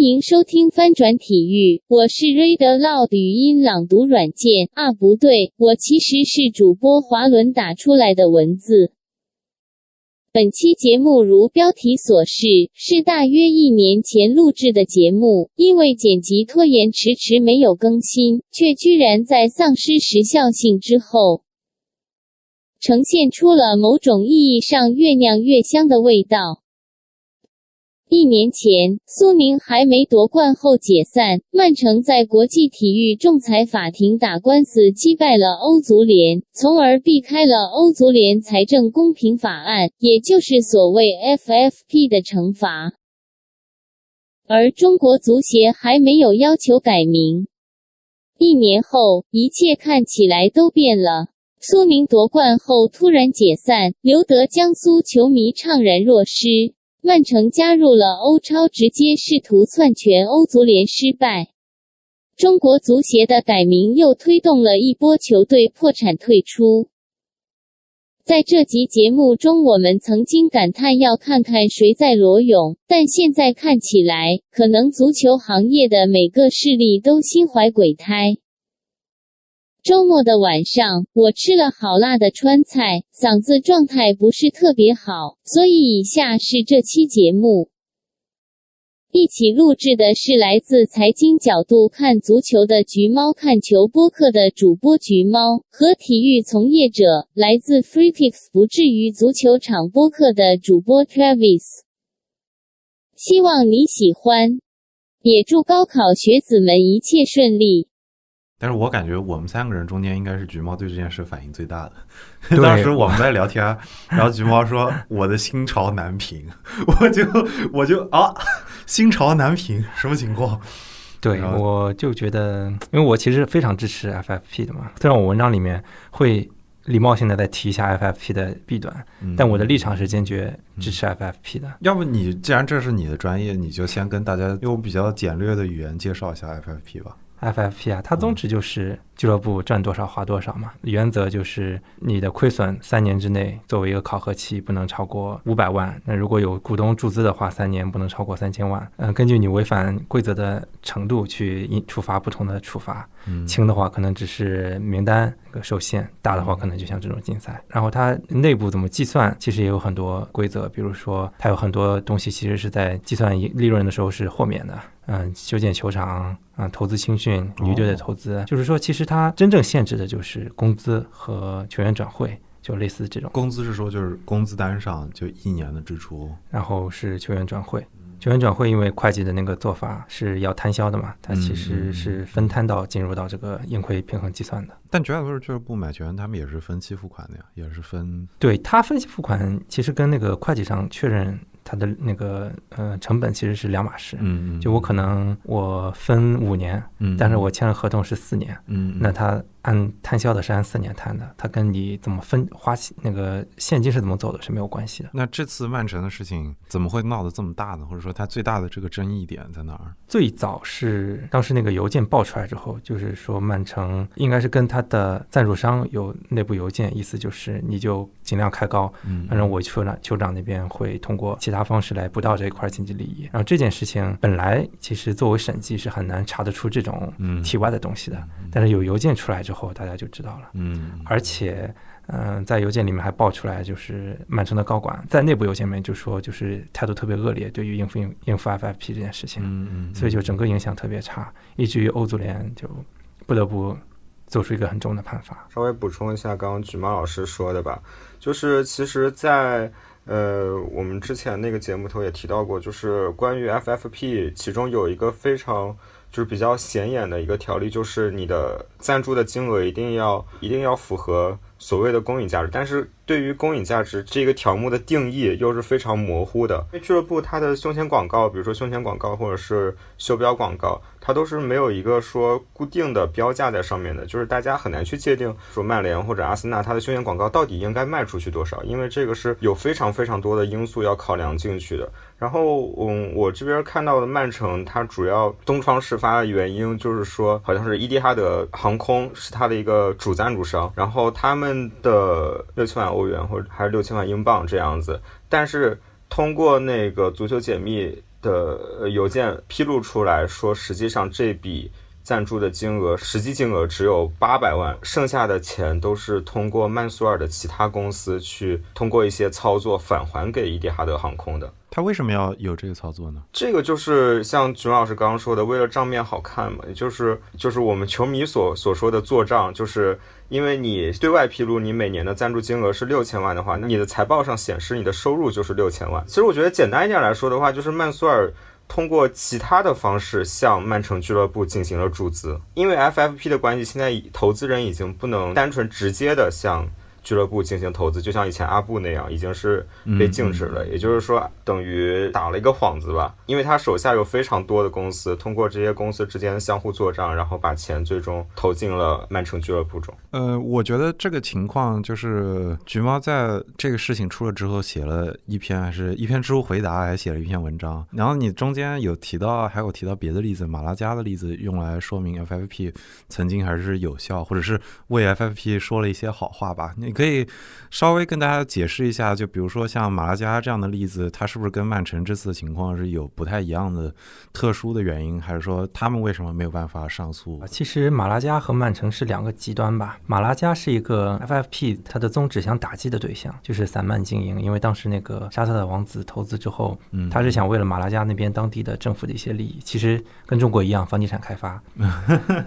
欢迎收听翻转体育，我是 Read Loud 语音朗读软件啊，不对，我其实是主播华伦打出来的文字。本期节目如标题所示，是大约一年前录制的节目，因为剪辑拖延，迟迟没有更新，却居然在丧失时效性之后，呈现出了某种意义上越酿越香的味道。一年前，苏宁还没夺冠后解散，曼城在国际体育仲裁法庭打官司，击败了欧足联，从而避开了欧足联财政公平法案，也就是所谓 FFP 的惩罚。而中国足协还没有要求改名。一年后，一切看起来都变了。苏宁夺冠后突然解散，留得江苏球迷怅然若失。曼城加入了欧超，直接试图篡权，欧足联失败。中国足协的改名又推动了一波球队破产退出。在这集节目中，我们曾经感叹要看看谁在裸泳，但现在看起来，可能足球行业的每个势力都心怀鬼胎。周末的晚上，我吃了好辣的川菜，嗓子状态不是特别好，所以以下是这期节目。一起录制的是来自财经角度看足球的橘猫看球播客的主播橘猫和体育从业者来自 Freakix 不至于足球场播客的主播 Travis。希望你喜欢，也祝高考学子们一切顺利。但是我感觉我们三个人中间应该是橘猫对这件事反应最大的。当时我们在聊天，然后橘猫说：“我的心潮难平。”我就我就啊，心潮难平，什么情况？对，我就觉得，因为我其实非常支持 FFP 的嘛。虽然我文章里面会礼貌性的再提一下 FFP 的弊端，但我的立场是坚决支持 FFP 的。要不你既然这是你的专业，你就先跟大家用比较简略的语言介绍一下 FFP 吧。FFP 啊，它宗旨就是俱乐部赚多少花多少嘛。原则就是你的亏损三年之内作为一个考核期不能超过五百万。那如果有股东注资的话，三年不能超过三千万。嗯，根据你违反规则的程度去处罚不同的处罚。轻的话可能只是名单个受限，大的话可能就像这种竞赛。然后它内部怎么计算，其实也有很多规则。比如说，它有很多东西其实是在计算利润的时候是豁免的。嗯，修建球场啊，投资青训，女队的投资，就是说，其实它真正限制的就是工资和球员转会，就类似这种。工资是说就是工资单上就一年的支出，然后是球员转会。球员转会因为会计的那个做法是要摊销的嘛，它其实是分摊到进入到这个盈亏平衡计算的。但绝大多数俱乐部买球员，他们也是分期付款的呀，也是分。对他分期付款，其实跟那个会计上确认。他的那个呃成本其实是两码事，嗯嗯，就我可能我分五年，嗯，但是我签了合同是四年，嗯，那他。按摊销的是按四年摊的，它跟你怎么分花那个现金是怎么走的是没有关系的。那这次曼城的事情怎么会闹得这么大呢？或者说它最大的这个争议点在哪儿？最早是当时那个邮件爆出来之后，就是说曼城应该是跟他的赞助商有内部邮件，意思就是你就尽量开高，反正我酋长酋长那边会通过其他方式来补到这一块经济利益。然后这件事情本来其实作为审计是很难查得出这种体外的东西的，但是有邮件出来之后，大家就知道了。嗯，而且，嗯，在邮件里面还爆出来，就是曼城的高管在内部邮件里面就说，就是态度特别恶劣，对于应付应应付 FFP 这件事情。嗯嗯，所以就整个影响特别差，以至于欧足联就不得不做出一个很重的判罚。稍微补充一下刚刚橘猫老师说的吧，就是其实，在呃我们之前那个节目头也提到过，就是关于 FFP，其中有一个非常。就是比较显眼的一个条例，就是你的赞助的金额一定要一定要符合所谓的公允价值，但是对于公允价值这个条目的定义又是非常模糊的。因为俱乐部它的胸前广告，比如说胸前广告或者是袖标广告，它都是没有一个说固定的标价在上面的，就是大家很难去界定说曼联或者阿森纳它的胸前广告到底应该卖出去多少，因为这个是有非常非常多的因素要考量进去的。然后，嗯，我这边看到的曼城，它主要东窗事发的原因就是说，好像是伊蒂哈德航空是它的一个主赞助商，然后他们的六千万欧元或者还是六千万英镑这样子，但是通过那个足球解密的邮件披露出来说，实际上这笔。赞助的金额实际金额只有八百万，剩下的钱都是通过曼苏尔的其他公司去通过一些操作返还给伊蒂哈德航空的。他为什么要有这个操作呢？这个就是像熊老师刚刚说的，为了账面好看嘛，也就是就是我们球迷所所说的做账，就是因为你对外披露你每年的赞助金额是六千万的话，那你的财报上显示你的收入就是六千万。其实我觉得简单一点来说的话，就是曼苏尔。通过其他的方式向曼城俱乐部进行了注资，因为 FFP 的关系，现在投资人已经不能单纯直接的向。俱乐部进行投资，就像以前阿布那样，已经是被禁止了。也就是说，等于打了一个幌子吧，因为他手下有非常多的公司，通过这些公司之间相互做账，然后把钱最终投进了曼城俱乐部中。呃，我觉得这个情况就是橘猫在这个事情出了之后写了一篇，还是一篇知乎回答，还写了一篇文章。然后你中间有提到，还有提到别的例子，马拉加的例子，用来说明 FFP 曾经还是有效，或者是为 FFP 说了一些好话吧。你。可以稍微跟大家解释一下，就比如说像马拉加这样的例子，它是不是跟曼城这次情况是有不太一样的特殊的原因，还是说他们为什么没有办法上诉？其实马拉加和曼城是两个极端吧。马拉加是一个 FFP，它的宗旨想打击的对象就是散漫经营，因为当时那个沙特的王子投资之后，嗯他是想为了马拉加那边当地的政府的一些利益，其实跟中国一样，房地产开发。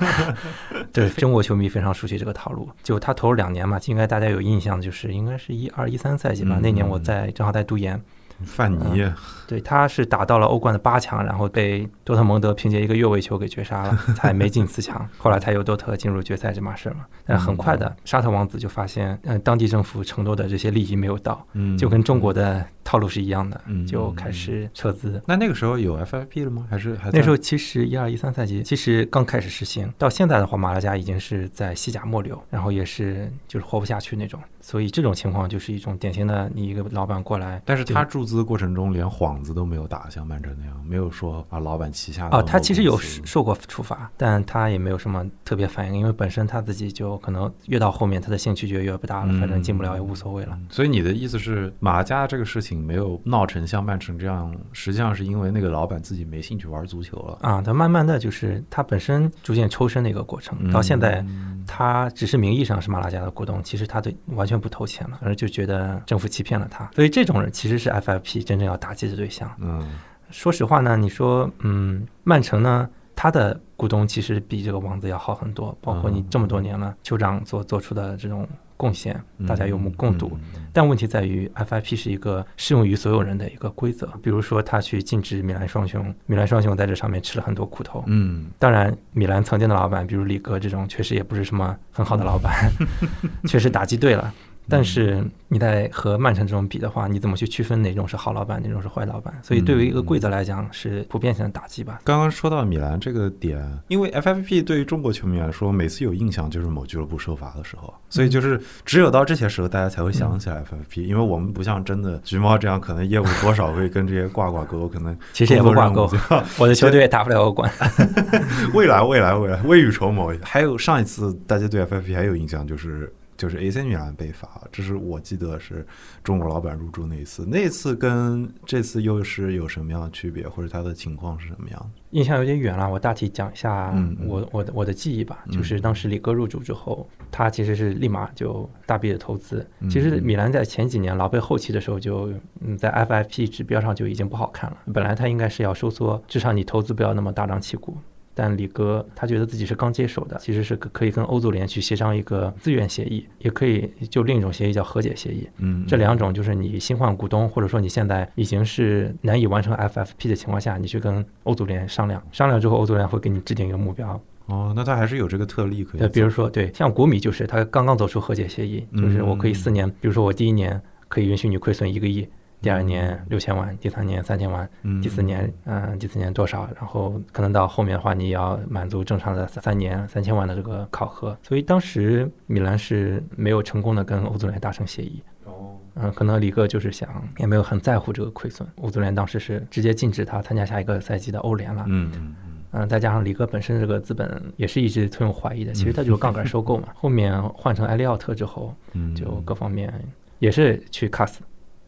对中国球迷非常熟悉这个套路，就他投了两年嘛，应该大家有。印象就是应该是一二一三赛季吧，那年我在正好在读研。范尼，对，他是打到了欧冠的八强，然后被多特蒙德凭借一个越位球给绝杀了，才没进四强。后来才有多特进入决赛这码事嘛。但很快的，沙特王子就发现，嗯，当地政府承诺的这些利益没有到，嗯，就跟中国的套路是一样的，就开始撤资。那那个时候有 FFP 了吗？还是还那时候其实一二一三赛季其实刚开始实行，到现在的话，马拉加已经是在西甲末流，然后也是就是活不下去那种。所以这种情况就是一种典型的，你一个老板过来，但是他注资过程中连幌子都没有打，像曼城那样，没有说把老板旗下哦，他其实有受过处罚，但他也没有什么特别反应，因为本身他自己就可能越到后面他的兴趣就越不大了，反正进不了也无所谓了。所以你的意思是，马加这个事情没有闹成像曼城这样，实际上是因为那个老板自己没兴趣玩足球了啊？他慢慢的就是他本身逐渐抽身的一个过程，到现在他只是名义上是马拉加的股东，其实他对完全。全不投钱了，而就觉得政府欺骗了他，所以这种人其实是 FFP 真正要打击的对象。嗯，说实话呢，你说，嗯，曼城呢，他的股东其实比这个王子要好很多，包括你这么多年了，酋长所做出的这种贡献，大家有目共睹。但问题在于，FIP 是一个适用于所有人的一个规则，比如说他去禁止米兰双雄，米兰双雄在这上面吃了很多苦头。嗯，当然，米兰曾经的老板，比如里格这种，确实也不是什么很好的老板，确实打击对了。但是你在和曼城这种比的话，你怎么去区分哪种是好老板，哪种是坏老板？所以对于一个规则来讲，是普遍性的打击吧。刚刚说到米兰这个点，因为 FFP 对于中国球迷来说，每次有印象就是某俱乐部受罚的时候，所以就是只有到这些时候，大家才会想起来 FFP。因为我们不像真的橘猫这样，可能业务多少会跟这些挂挂钩，可能其实也不挂钩。我的球队也打不了欧冠。未来，未来，未来，未雨绸缪。还有上一次大家对 FFP 还有印象就是。就是 AC 米兰被罚，这是我记得是中国老板入驻那一次。那次跟这次又是有什么样的区别，或者他的情况是什么样的？印象有点远了，我大体讲一下我我的我的记忆吧。就是当时李哥入驻之后，他其实是立马就大笔的投资。其实米兰在前几年老被后期的时候，就嗯在 FFP 指标上就已经不好看了。本来他应该是要收缩，至少你投资不要那么大张旗鼓。但李哥他觉得自己是刚接手的，其实是可以跟欧足联去协商一个自愿协议，也可以就另一种协议叫和解协议。嗯，这两种就是你新换股东，或者说你现在已经是难以完成 FFP 的情况下，你去跟欧足联商量，商量之后欧足联会给你制定一个目标。哦，那他还是有这个特例可以。对，比如说对，像国米就是他刚刚走出和解协议，就是我可以四年，比如说我第一年可以允许你亏损一个亿。第二年六千万，第三年三千万，第四年嗯，第四年多少？然后可能到后面的话，你也要满足正常的三年三千万的这个考核。所以当时米兰是没有成功的跟欧足联达成协议。哦，嗯，可能李哥就是想也没有很在乎这个亏损。欧足联当时是直接禁止他参加下一个赛季的欧联了。嗯嗯嗯，再加上李哥本身这个资本也是一直存有怀疑的。其实他就是杠杆收购嘛。后面换成埃利奥特之后，就各方面也是去卡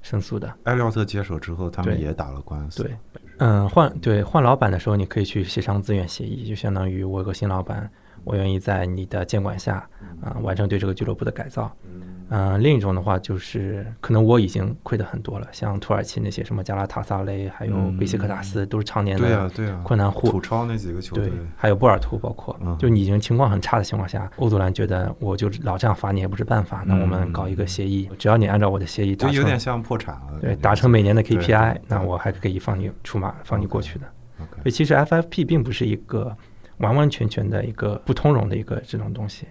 死。申诉的，艾利奥特接手之后，他们也打了官司。对，嗯，换对换老板的时候，你可以去协商自愿协议，就相当于我有个新老板，我愿意在你的监管下啊完成对这个俱乐部的改造。嗯，另一种的话就是可能我已经亏得很多了，像土耳其那些什么加拉塔萨雷，还有贝西克塔斯，都是常年的困难户。土超那几个球队，还有波尔图，包括，就你已经情况很差的情况下，欧足联觉得我就老这样罚你也不是办法，那我们搞一个协议，只要你按照我的协议，就有点像破产了。对，达成每年的 KPI，那我还可以放你出马，放你过去的。所以其实 FFP 并不是一个完完全全的一个不通融的一个这种东西。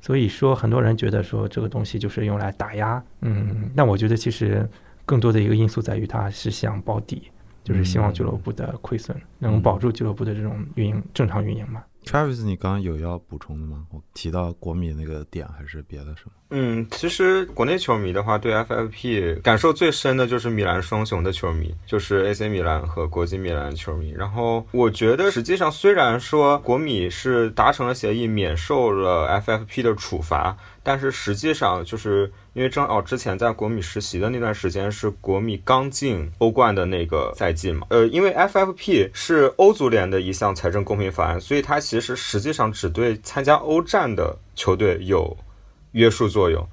所以说，很多人觉得说这个东西就是用来打压，嗯，那我觉得其实更多的一个因素在于，它是想保底，就是希望俱乐部的亏损能保住俱乐部的这种运营正常运营嘛。Travis，你刚刚有要补充的吗？我提到国米那个点还是别的什么？嗯，其实国内球迷的话，对 FFP 感受最深的就是米兰双雄的球迷，就是 AC 米兰和国际米兰球迷。然后我觉得，实际上虽然说国米是达成了协议，免受了 FFP 的处罚。但是实际上，就是因为正好之前在国米实习的那段时间是国米刚进欧冠的那个赛季嘛，呃，因为 FFP 是欧足联的一项财政公平法案，所以它其实实际上只对参加欧战的球队有约束作用。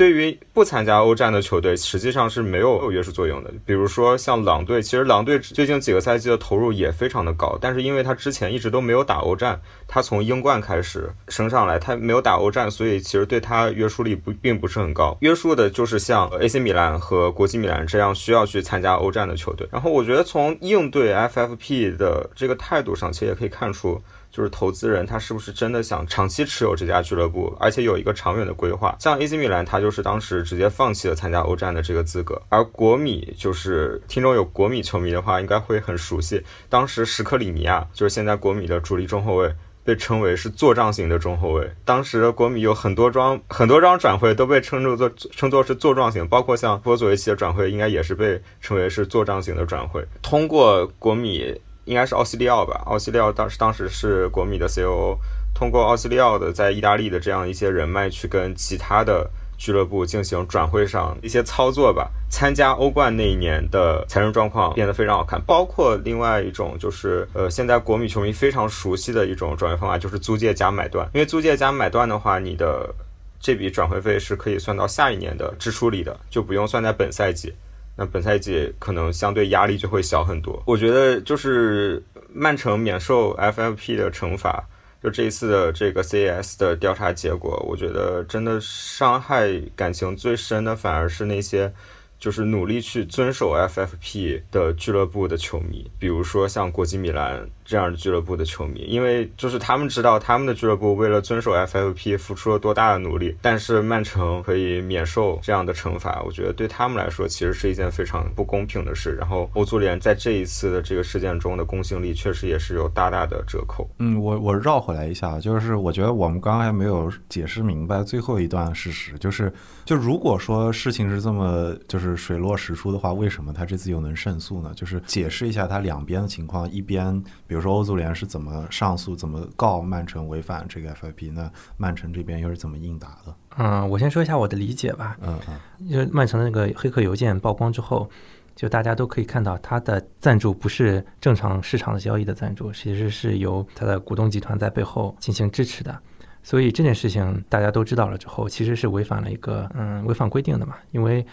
对于不参加欧战的球队，实际上是没有约束作用的。比如说像狼队，其实狼队最近几个赛季的投入也非常的高，但是因为他之前一直都没有打欧战，他从英冠开始升上来，他没有打欧战，所以其实对他约束力不并不是很高。约束的就是像 AC 米兰和国际米兰这样需要去参加欧战的球队。然后我觉得从应对 FFP 的这个态度上，其实也可以看出。就是投资人他是不是真的想长期持有这家俱乐部，而且有一个长远的规划。像 AC 米兰，他就是当时直接放弃了参加欧战的这个资格。而国米，就是听众有国米球迷的话，应该会很熟悉。当时史克里尼亚就是现在国米的主力中后卫，被称为是做账型的中后卫。当时国米有很多桩很多张转会都被称作做称作是做账型，包括像波佐维奇的转会，应该也是被称为是做账型的转会。通过国米。应该是奥西利奥吧？奥西利奥当时当时是国米的 COO，通过奥西利奥的在意大利的这样一些人脉，去跟其他的俱乐部进行转会上一些操作吧。参加欧冠那一年的财政状况变得非常好看。包括另外一种就是，呃，现在国米球迷非常熟悉的一种转会方法，就是租借加买断。因为租借加买断的话，你的这笔转会费是可以算到下一年的支出里的，就不用算在本赛季。那本赛季可能相对压力就会小很多。我觉得就是曼城免受 FFP 的惩罚，就这一次的这个 CAS 的调查结果，我觉得真的伤害感情最深的反而是那些。就是努力去遵守 FFP 的俱乐部的球迷，比如说像国际米兰这样的俱乐部的球迷，因为就是他们知道他们的俱乐部为了遵守 FFP 付出了多大的努力，但是曼城可以免受这样的惩罚，我觉得对他们来说其实是一件非常不公平的事。然后欧足联在这一次的这个事件中的公信力确实也是有大大的折扣。嗯，我我绕回来一下，就是我觉得我们刚刚还没有解释明白最后一段事实，就是就如果说事情是这么就是。水落石出的话，为什么他这次又能胜诉呢？就是解释一下他两边的情况。一边，比如说欧足联是怎么上诉、怎么告曼城违反这个 FIP，那曼城这边又是怎么应答的？嗯，我先说一下我的理解吧。嗯嗯，就曼城的那个黑客邮件曝光之后，就大家都可以看到，他的赞助不是正常市场的交易的赞助，其实是由他的股东集团在背后进行支持的。所以这件事情大家都知道了之后，其实是违反了一个嗯违反规定的嘛，因为。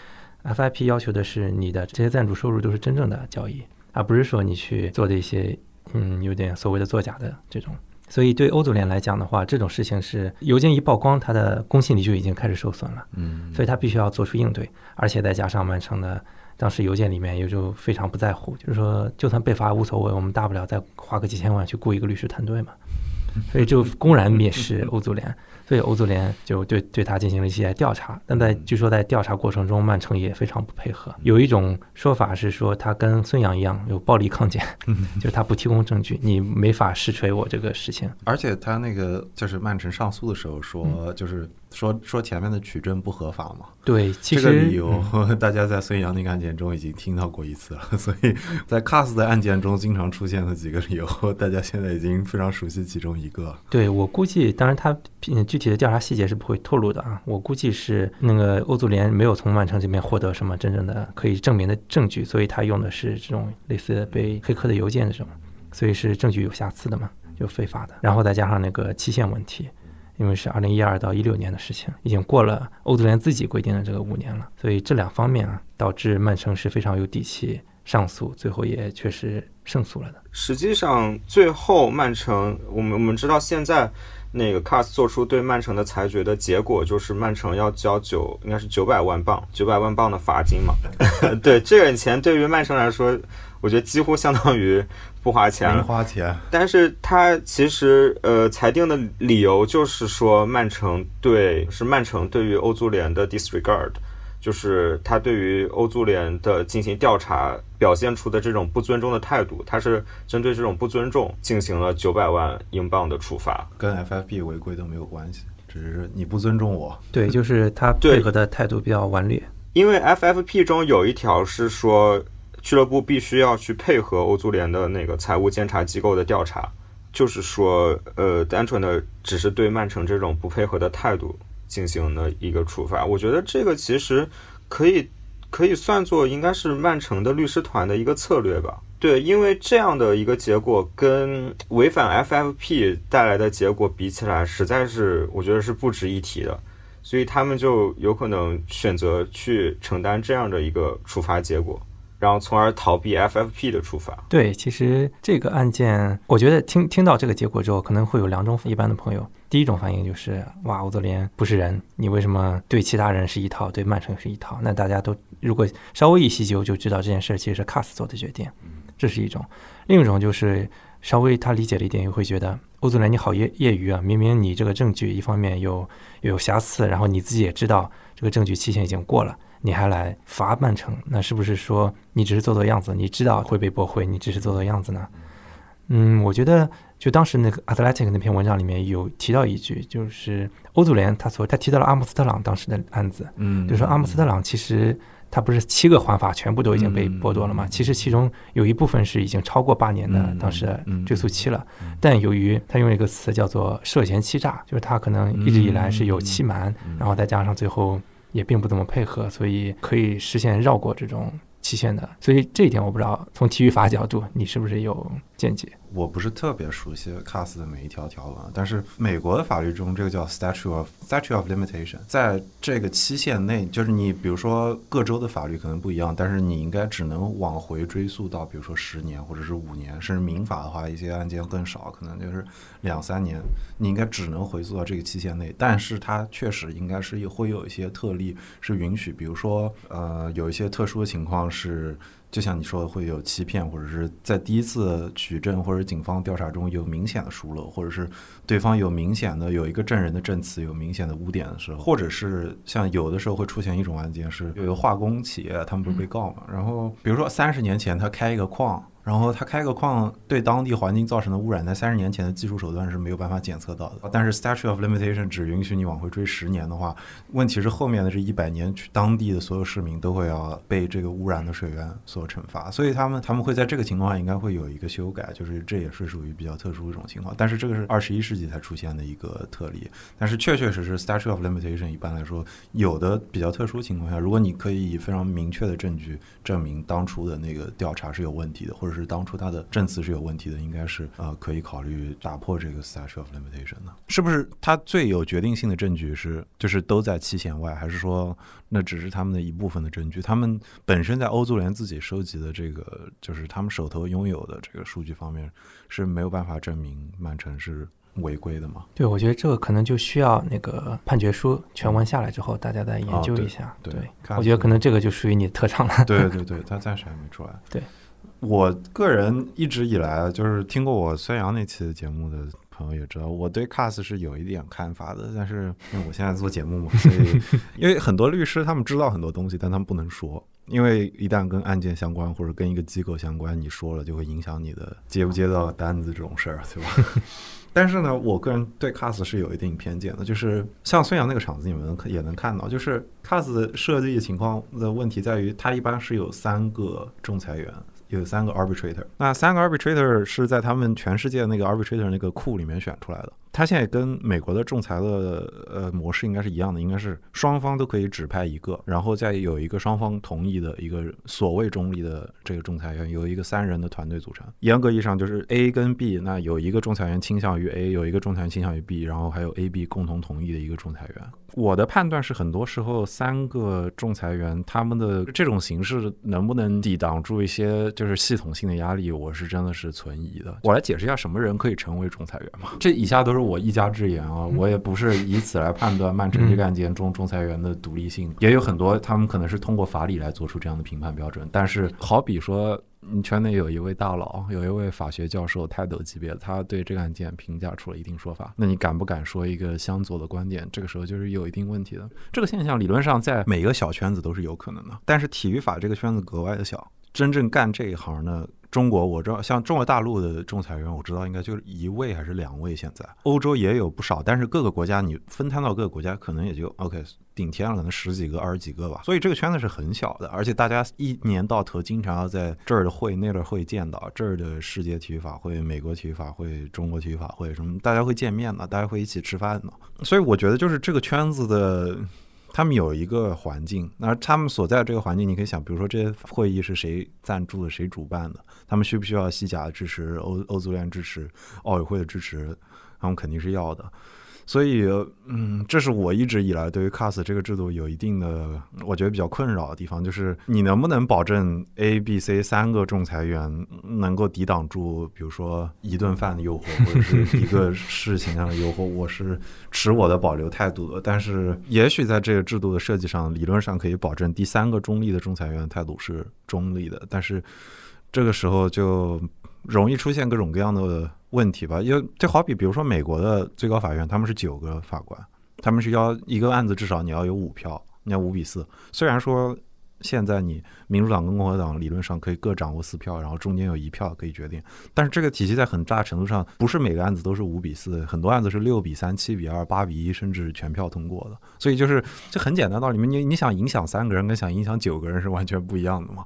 FIP 要求的是你的这些赞助收入都是真正的交易，而不是说你去做的一些嗯有点所谓的作假的这种。所以对欧足联来讲的话，这种事情是邮件一曝光，它的公信力就已经开始受损了。嗯，所以他必须要做出应对，而且再加上曼城的当时邮件里面也就非常不在乎，就是说就算被罚无所谓，我们大不了再花个几千万去雇一个律师团队嘛。所以就公然蔑视欧足联。所以欧足联就对对他进行了一些调查，但在据说在调查过程中，曼城也非常不配合。有一种说法是说他跟孙杨一样有暴力抗检，就是他不提供证据，你没法实锤我这个事情。而且他那个就是曼城上诉的时候说，就是说说前面的取证不合法嘛？对，这个理由 大家在孙杨那个案件中已经听到过一次了，所以在 CAS 的案件中经常出现的几个理由，大家现在已经非常熟悉其中一个。对我估计，当然他具体的调查细节是不会透露的啊。我估计是那个欧足联没有从曼城这边获得什么真正的可以证明的证据，所以他用的是这种类似被黑客的邮件这种，所以是证据有瑕疵的嘛，就非法的。然后再加上那个期限问题。因为是二零一二到一六年的事情，已经过了欧足联自己规定的这个五年了，所以这两方面啊，导致曼城是非常有底气上诉，最后也确实胜诉了的。实际上，最后曼城，我们我们知道现在那个 CAS 做出对曼城的裁决的结果，就是曼城要交九，应该是九百万镑，九百万镑的罚金嘛。对，这个钱对于曼城来说，我觉得几乎相当于。不花钱，零花钱，但是他其实呃裁定的理由就是说曼城对是曼城对于欧足联的 disregard，就是他对于欧足联的进行调查表现出的这种不尊重的态度，他是针对这种不尊重进行了九百万英镑的处罚，跟 FFP 违规都没有关系，只是你不尊重我，对，就是他配合的态度比较顽劣，因为 FFP 中有一条是说。俱乐部必须要去配合欧足联的那个财务监察机构的调查，就是说，呃，单纯的只是对曼城这种不配合的态度进行的一个处罚。我觉得这个其实可以可以算作应该是曼城的律师团的一个策略吧。对，因为这样的一个结果跟违反 FFP 带来的结果比起来，实在是我觉得是不值一提的，所以他们就有可能选择去承担这样的一个处罚结果。然后，从而逃避 FFP 的处罚。对，其实这个案件，我觉得听听到这个结果之后，可能会有两种一般的朋友。第一种反应就是，哇，欧足联不是人，你为什么对其他人是一套，对曼城是一套？那大家都如果稍微一细究，就知道这件事其实是 CAS 做的决定。这是一种。另一种就是稍微他理解了一点，又会觉得欧足联你好业业余啊，明明你这个证据一方面有有瑕疵，然后你自己也知道这个证据期限已经过了。你还来罚曼城，那是不是说你只是做做样子？你知道会被驳回，你只是做做样子呢？嗯，我觉得就当时那个 Athletic 那篇文章里面有提到一句，就是欧足联他所他提到了阿姆斯特朗当时的案子，嗯，就说阿姆斯特朗其实他不是七个环法全部都已经被剥夺了嘛？其实其中有一部分是已经超过八年的当时追诉期了，但由于他用一个词叫做涉嫌欺诈，就是他可能一直以来是有欺瞒，然后再加上最后。也并不怎么配合，所以可以实现绕过这种期限的。所以这一点我不知道，从体育法角度，你是不是有见解？我不是特别熟悉 CAS 的每一条条文，但是美国的法律中，这个叫 statute of statute of limitation，在这个期限内，就是你比如说各州的法律可能不一样，但是你应该只能往回追溯到，比如说十年或者是五年，甚至民法的话，一些案件更少，可能就是两三年，你应该只能回溯到这个期限内。但是它确实应该是会有一些特例是允许，比如说呃有一些特殊的情况是。就像你说的，会有欺骗，或者是在第一次取证或者警方调查中有明显的疏漏，或者是对方有明显的有一个证人的证词有明显的污点的时候，或者是像有的时候会出现一种案件，是有一个化工企业，他们不是被告嘛？然后比如说三十年前他开一个矿。然后他开个矿对当地环境造成的污染，在三十年前的技术手段是没有办法检测到的。但是 statute of limitation 只允许你往回追十年的话，问题是后面的这一百年，当地的所有市民都会要被这个污染的水源所惩罚。所以他们他们会在这个情况下应该会有一个修改，就是这也是属于比较特殊一种情况。但是这个是二十一世纪才出现的一个特例。但是确确实实 statute of limitation 一般来说，有的比较特殊情况下，如果你可以以非常明确的证据证明当初的那个调查是有问题的，或者是当初他的证词是有问题的，应该是呃可以考虑打破这个 statute of limitation 的。是不是他最有决定性的证据是就是都在期限外，还是说那只是他们的一部分的证据？他们本身在欧足联自己收集的这个，就是他们手头拥有的这个数据方面是没有办法证明曼城是违规的吗？对，我觉得这个可能就需要那个判决书全文下来之后，大家再研究一下。对，我觉得可能这个就属于你的特长了。对对 对，他暂时还没出来。对。我个人一直以来就是听过我孙杨那期节目的朋友也知道，我对 CAS 是有一点看法的。但是 因为我现在做节目嘛，所以 因为很多律师他们知道很多东西，但他们不能说，因为一旦跟案件相关或者跟一个机构相关，你说了就会影响你的接不接到单子这种事儿，对吧？但是呢，我个人对 CAS 是有一定偏见的，就是像孙杨那个场子，你们也能看到，就是 CAS 的设计情况的问题在于，它一般是有三个仲裁员。有三个 arbitrator，那三个 arbitrator 是在他们全世界那个 arbitrator 那个库里面选出来的。他现在跟美国的仲裁的呃模式应该是一样的，应该是双方都可以指派一个，然后再有一个双方同意的一个所谓中立的这个仲裁员，由一个三人的团队组成。严格意义上就是 A 跟 B，那有一个仲裁员倾向于 A，有一个仲裁员倾向于 B，然后还有 A、B 共同同意的一个仲裁员。我的判断是，很多时候三个仲裁员他们的这种形式能不能抵挡住一些就是系统性的压力，我是真的是存疑的。我来解释一下什么人可以成为仲裁员嘛？这以下都是我一家之言啊，我也不是以此来判断曼城这个案件中仲裁员的独立性，也有很多他们可能是通过法理来做出这样的评判标准。但是好比说。你圈内有一位大佬，有一位法学教授，泰斗级别，他对这个案件评价出了一定说法。那你敢不敢说一个相左的观点？这个时候就是有一定问题的。这个现象理论上在每个小圈子都是有可能的，但是体育法这个圈子格外的小。真正干这一行呢？中国我知道，像中国大陆的仲裁员，我知道应该就是一位还是两位。现在欧洲也有不少，但是各个国家你分摊到各个国家，可能也就 OK 顶天了，可能十几个、二十几个吧。所以这个圈子是很小的，而且大家一年到头经常要在这儿的会、那儿的会见到，这儿的世界体育法会、美国体育法会、中国体育法会什么，大家会见面的，大家会一起吃饭的。所以我觉得就是这个圈子的。他们有一个环境，那他们所在的这个环境，你可以想，比如说这些会议是谁赞助的、谁主办的，他们需不需要西甲的支持、欧欧足联支持、奥委会的支持？他们肯定是要的。所以，嗯，这是我一直以来对于 CAS 这个制度有一定的，我觉得比较困扰的地方，就是你能不能保证 A、B、C 三个仲裁员能够抵挡住，比如说一顿饭的诱惑，或者是一个事情上的诱惑？我是持我的保留态度的。但是，也许在这个制度的设计上，理论上可以保证第三个中立的仲裁员态度是中立的。但是，这个时候就容易出现各种各样的。问题吧，因为就好比，比如说美国的最高法院，他们是九个法官，他们是要一个案子至少你要有五票，你要五比四。虽然说现在你民主党跟共和党理论上可以各掌握四票，然后中间有一票可以决定，但是这个体系在很大程度上不是每个案子都是五比四，很多案子是六比三、七比二、八比一，甚至全票通过的。所以就是这很简单道理，你你想影响三个人跟想影响九个人是完全不一样的嘛。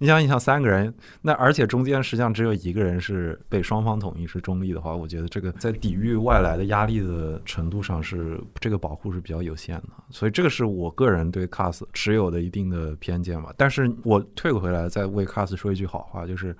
你想，你想三个人，那而且中间实际上只有一个人是被双方统一是中立的话，我觉得这个在抵御外来的压力的程度上是这个保护是比较有限的。所以这个是我个人对 CAS 持有的一定的偏见吧。但是我退回来再为 CAS 说一句好话，就是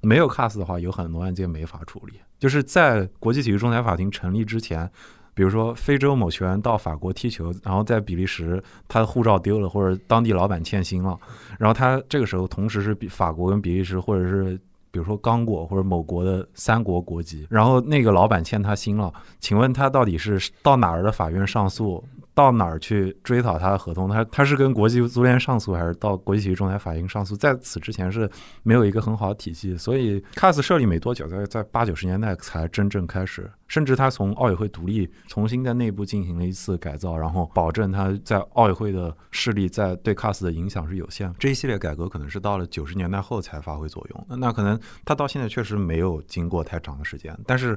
没有 CAS 的话，有很多案件没法处理。就是在国际体育仲裁法庭成立之前。比如说，非洲某球员到法国踢球，然后在比利时他的护照丢了，或者当地老板欠薪了，然后他这个时候同时是比法国跟比利时，或者是比如说刚果或者某国的三国国籍，然后那个老板欠他薪了，请问他到底是到哪儿的法院上诉？到哪儿去追讨他的合同？他他是跟国际足联上诉，还是到国际体育仲裁法庭上诉？在此之前是没有一个很好的体系，所以 CAS 设立没多久，在在八九十年代才真正开始。甚至他从奥委会独立，重新在内部进行了一次改造，然后保证他在奥委会的势力在对 CAS 的影响是有限。这一系列改革可能是到了九十年代后才发挥作用。那可能他到现在确实没有经过太长的时间，但是。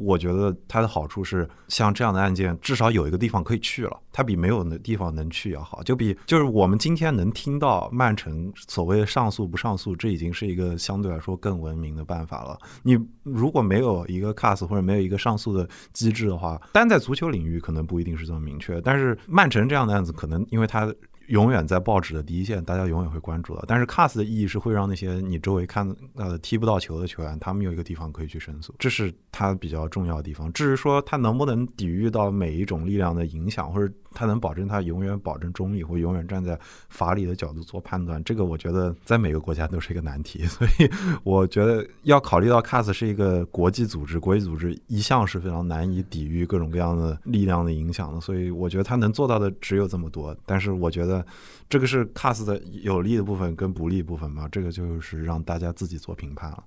我觉得它的好处是，像这样的案件，至少有一个地方可以去了，它比没有的地方能去要好。就比就是我们今天能听到曼城所谓的上诉不上诉，这已经是一个相对来说更文明的办法了。你如果没有一个 CAS 或者没有一个上诉的机制的话，单在足球领域可能不一定是这么明确。但是曼城这样的案子，可能因为它。永远在报纸的第一线，大家永远会关注的。但是 CAS 的意义是会让那些你周围看呃踢不到球的球员，他们有一个地方可以去申诉，这是它比较重要的地方。至于说它能不能抵御到每一种力量的影响，或者它能保证它永远保证中立，或永远站在法理的角度做判断，这个我觉得在每个国家都是一个难题。所以我觉得要考虑到 CAS 是一个国际组织，国际组织一向是非常难以抵御各种各样的力量的影响的。所以我觉得它能做到的只有这么多。但是我觉得。这个是 CAS 的有利的部分跟不利部分嘛？这个就是让大家自己做评判了。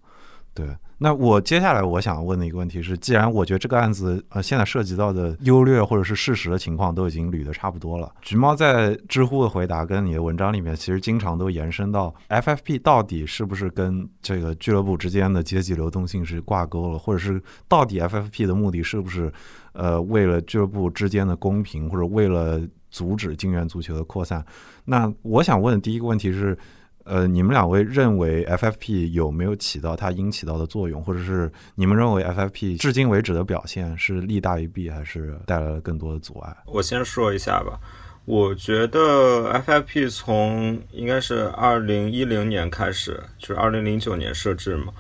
对，那我接下来我想问的一个问题是，既然我觉得这个案子呃现在涉及到的优劣或者是事实的情况都已经捋得差不多了，橘猫在知乎的回答跟你的文章里面，其实经常都延伸到 FFP 到底是不是跟这个俱乐部之间的阶级流动性是挂钩了，或者是到底 FFP 的目的是不是呃为了俱乐部之间的公平，或者为了阻止金元足球的扩散？那我想问的第一个问题是。呃，你们两位认为 FFP 有没有起到它应起到的作用，或者是你们认为 FFP 至今为止的表现是利大于弊，还是带来了更多的阻碍？我先说一下吧，我觉得 FFP 从应该是二零一零年开始，就是二零零九年设置嘛。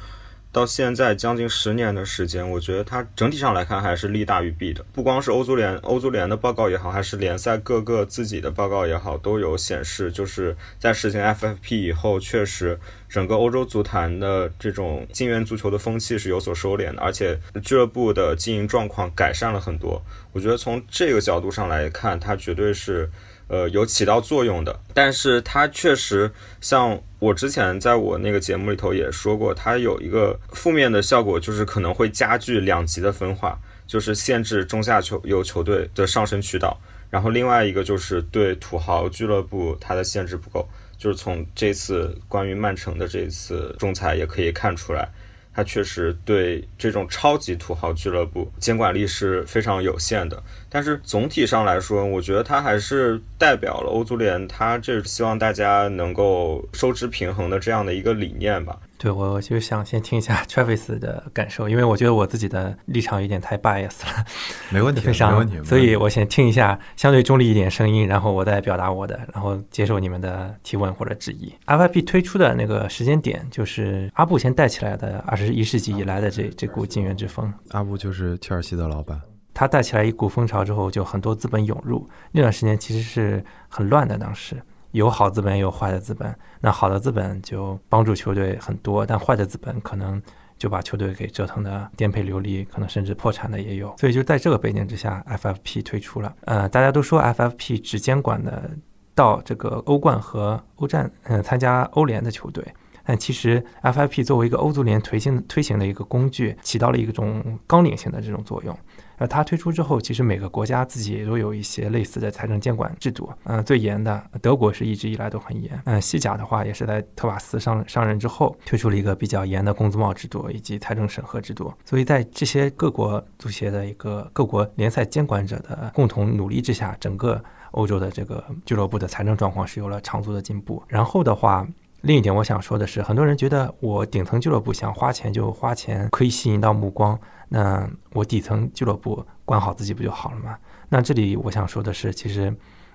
到现在将近十年的时间，我觉得它整体上来看还是利大于弊的。不光是欧足联，欧足联的报告也好，还是联赛各个自己的报告也好，都有显示，就是在实行 FFP 以后，确实整个欧洲足坛的这种金元足球的风气是有所收敛的，而且俱乐部的经营状况改善了很多。我觉得从这个角度上来看，它绝对是。呃，有起到作用的，但是它确实像我之前在我那个节目里头也说过，它有一个负面的效果，就是可能会加剧两极的分化，就是限制中下球有球队的上升渠道。然后另外一个就是对土豪俱乐部它的限制不够，就是从这次关于曼城的这次仲裁也可以看出来。它确实对这种超级土豪俱乐部监管力是非常有限的，但是总体上来说，我觉得它还是代表了欧足联，它这希望大家能够收支平衡的这样的一个理念吧。对，我就想先听一下 Travis 的感受，因为我觉得我自己的立场有点太 bias 了 没问题，非常没问题，所以我先听一下相对中立一点声音，然后我再表达我的，然后接受你们的提问或者质疑。FIP 推出的那个时间点，就是阿布先带起来的二十一世纪以来的这这股金元之风。阿布就是切尔西的老板，他带起来一股风潮之后，就很多资本涌入，那段时间其实是很乱的，当时。有好资本，也有坏的资本。那好的资本就帮助球队很多，但坏的资本可能就把球队给折腾的颠沛流离，可能甚至破产的也有。所以就在这个背景之下，FFP 推出了。呃，大家都说 FFP 只监管的到这个欧冠和欧战，嗯，参加欧联的球队。但其实 FFP 作为一个欧足联推行推行的一个工具，起到了一种纲领性的这种作用。而它推出之后，其实每个国家自己也都有一些类似的财政监管制度。嗯，最严的德国是一直以来都很严。嗯，西甲的话也是在特瓦斯上上任之后推出了一个比较严的工资帽制度以及财政审核制度。所以在这些各国足协的一个各国联赛监管者的共同努力之下，整个欧洲的这个俱乐部的财政状况是有了长足的进步。然后的话。另一点，我想说的是，很多人觉得我顶层俱乐部想花钱就花钱，可以吸引到目光。那我底层俱乐部管好自己不就好了吗？那这里我想说的是，其实，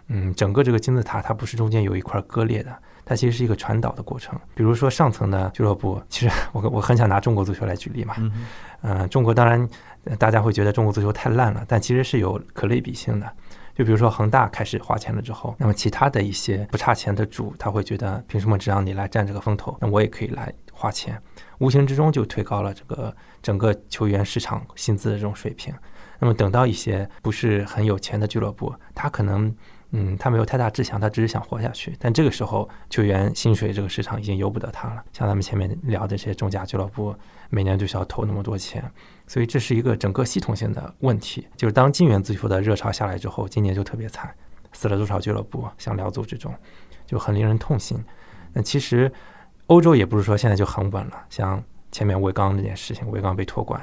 嗯，整个这个金字塔它不是中间有一块割裂的，它其实是一个传导的过程。比如说上层的俱乐部，其实 我我很想拿中国足球来举例嘛。嗯，中国当然大家会觉得中国足球太烂了，但其实是有可类比性的。就比如说恒大开始花钱了之后，那么其他的一些不差钱的主，他会觉得凭什么只让你来占这个风头，那我也可以来花钱，无形之中就推高了这个整个球员市场薪资的这种水平。那么等到一些不是很有钱的俱乐部，他可能。嗯，他没有太大志向，他只是想活下去。但这个时候，球员薪水这个市场已经由不得他了。像咱们前面聊的这些中甲俱乐部，每年就需要投那么多钱，所以这是一个整个系统性的问题。就是当金元足球的热潮下来之后，今年就特别惨，死了多少俱乐部，像辽足这种，就很令人痛心。那其实欧洲也不是说现在就很稳了，像前面维冈那件事情，维冈被托管，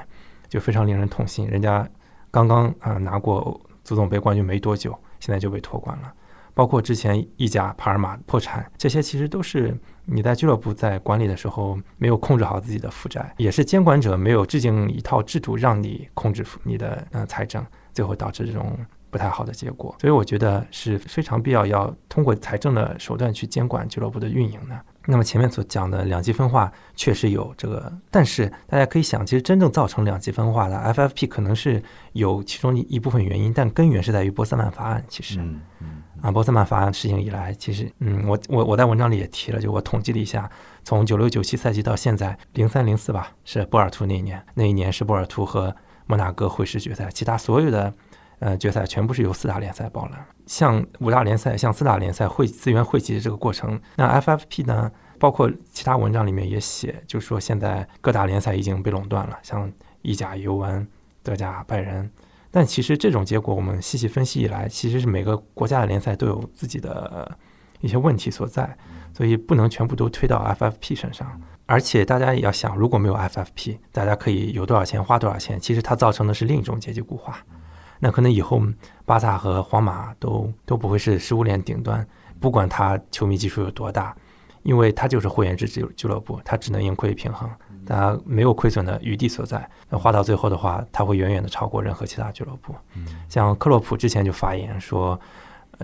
就非常令人痛心。人家刚刚啊拿过足总杯冠军没多久。现在就被托管了，包括之前意甲帕尔马破产，这些其实都是你在俱乐部在管理的时候没有控制好自己的负债，也是监管者没有制定一套制度让你控制你的呃财政，最后导致这种不太好的结果。所以我觉得是非常必要要通过财政的手段去监管俱乐部的运营的。那么前面所讲的两极分化确实有这个，但是大家可以想，其实真正造成两极分化的 FFP 可能是有其中一部分原因，但根源是在于波斯曼法案。其实，嗯啊，波斯曼法案实行以来，其实，嗯，我我我在文章里也提了，就我统计了一下，从九六九七赛季到现在零三零四吧，是波尔图那一年，那一年是波尔图和摩纳哥会师决赛，其他所有的。呃，决赛全部是由四大联赛包揽，像五大联赛、像四大联赛汇资源汇集的这个过程，那 FFP 呢，包包括其他文章里面也写，就是说现在各大联赛已经被垄断了，像意甲、尤文、德甲、拜仁。但其实这种结果，我们细细分析以来，其实是每个国家的联赛都有自己的一些问题所在，所以不能全部都推到 FFP 身上。而且大家也要想，如果没有 FFP，大家可以有多少钱花多少钱，其实它造成的是另一种阶级固化。那可能以后巴萨和皇马都都不会是食物链顶端，不管他球迷基数有多大，因为他就是会员制俱俱乐部，他只能盈亏平衡。他没有亏损的余地所在，那花到最后的话，他会远远的超过任何其他俱乐部。像克洛普之前就发言说，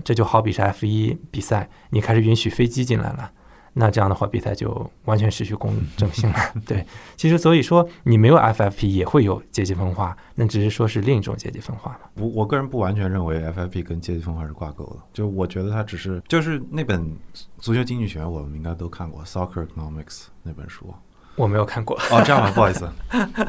这就好比是 F 一比赛，你开始允许飞机进来了，那这样的话比赛就完全失去公正性了。对，其实所以说你没有 FFP 也会有阶级分化，那只是说是另一种阶级分化嘛我我个人不完全认为 FFP 跟阶级分化是挂钩的，就我觉得它只是就是那本足球经济学，我们应该都看过《Soccer Economics》那本书。我没有看过哦，这样吧，不好意思，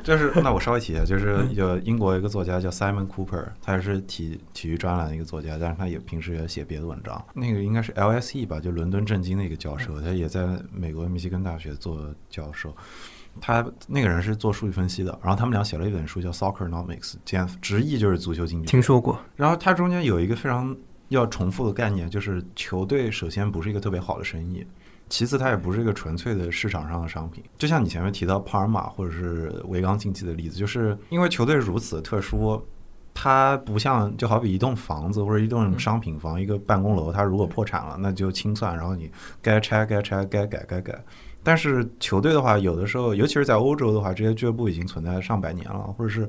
就是那我稍微提一下，就是有英国一个作家叫 Simon Cooper，他也是体体育专栏的一个作家，但是他也平时也写别的文章。那个应该是 LSE 吧，就伦敦政经的一个教授，他也在美国密西根大学做教授。他那个人是做数据分析的，然后他们俩写了一本书叫 Soccernomics，简直译就是足球经济。听说过。然后它中间有一个非常要重复的概念，就是球队首先不是一个特别好的生意。其次，它也不是一个纯粹的市场上的商品。就像你前面提到帕尔马或者是维冈竞技的例子，就是因为球队如此特殊，它不像就好比一栋房子或者一栋商品房、一个办公楼，它如果破产了，那就清算，然后你该拆该拆，该改该改。但是球队的话，有的时候，尤其是在欧洲的话，这些俱乐部已经存在上百年了，或者是。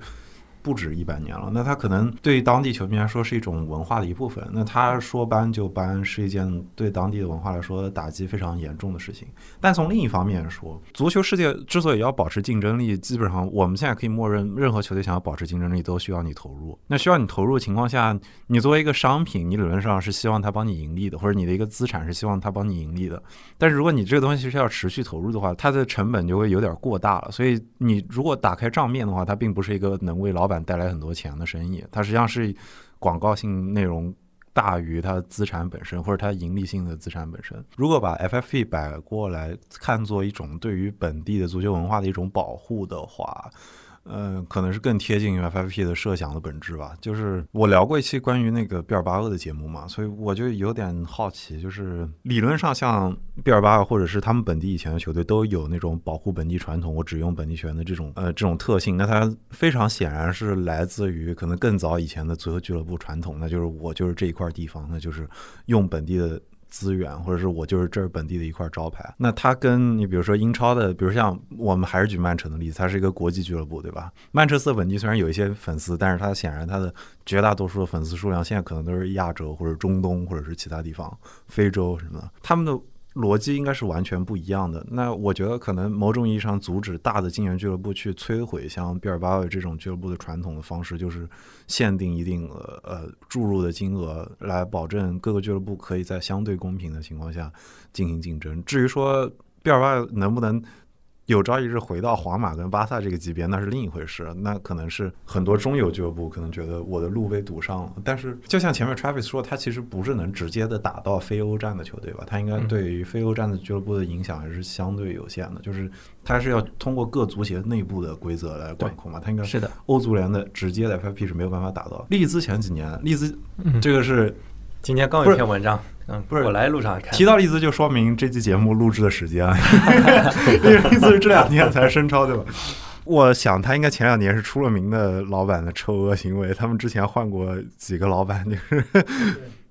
不止一百年了，那它可能对当地球迷来说是一种文化的一部分。那他说搬就搬是一件对当地的文化来说打击非常严重的事情。但从另一方面说，足球世界之所以要保持竞争力，基本上我们现在可以默认，任何球队想要保持竞争力都需要你投入。那需要你投入的情况下，你作为一个商品，你理论上是希望它帮你盈利的，或者你的一个资产是希望它帮你盈利的。但是如果你这个东西是要持续投入的话，它的成本就会有点过大了。所以你如果打开账面的话，它并不是一个能为老板带来很多钱的生意，它实际上是广告性内容大于它资产本身，或者它盈利性的资产本身。如果把 FFP 摆过来看作一种对于本地的足球文化的一种保护的话。嗯，可能是更贴近于 FFP 的设想的本质吧。就是我聊过一期关于那个毕尔巴鄂的节目嘛，所以我就有点好奇，就是理论上像毕尔巴鄂或者是他们本地以前的球队都有那种保护本地传统，我只用本地球员的这种呃这种特性。那它非常显然是来自于可能更早以前的足球俱乐部传统，那就是我就是这一块地方，那就是用本地的。资源，或者是我就是这儿本地的一块招牌。那它跟你比如说英超的，比如像我们还是举曼城的例子，它是一个国际俱乐部，对吧？曼彻斯特本地虽然有一些粉丝，但是它显然它的绝大多数的粉丝数量现在可能都是亚洲或者中东或者是其他地方、非洲什么的，他们的。逻辑应该是完全不一样的。那我觉得可能某种意义上阻止大的金元俱乐部去摧毁像毕尔巴鄂这种俱乐部的传统的方式，就是限定一定呃呃注入的金额，来保证各个俱乐部可以在相对公平的情况下进行竞争。至于说毕尔巴鄂能不能？有朝一日回到皇马跟巴萨这个级别，那是另一回事。那可能是很多中游俱乐部可能觉得我的路被堵上了。但是，就像前面 Travis 说，他其实不是能直接的打到非欧战的球队吧？他应该对于非欧战的俱乐部的影响还是相对有限的。就是他是要通过各足协内部的规则来管控嘛？他应该是的。欧足联的直接的 FFP 是没有办法打到。利兹前几年，利兹这个是。今天刚有一篇文章，嗯，不是我来路上看提到例子，就说明这期节目录制的时间，因为例子是这两天才升超，对吧？我想他应该前两年是出了名的老板的臭恶行为，他们之前换过几个老板，就是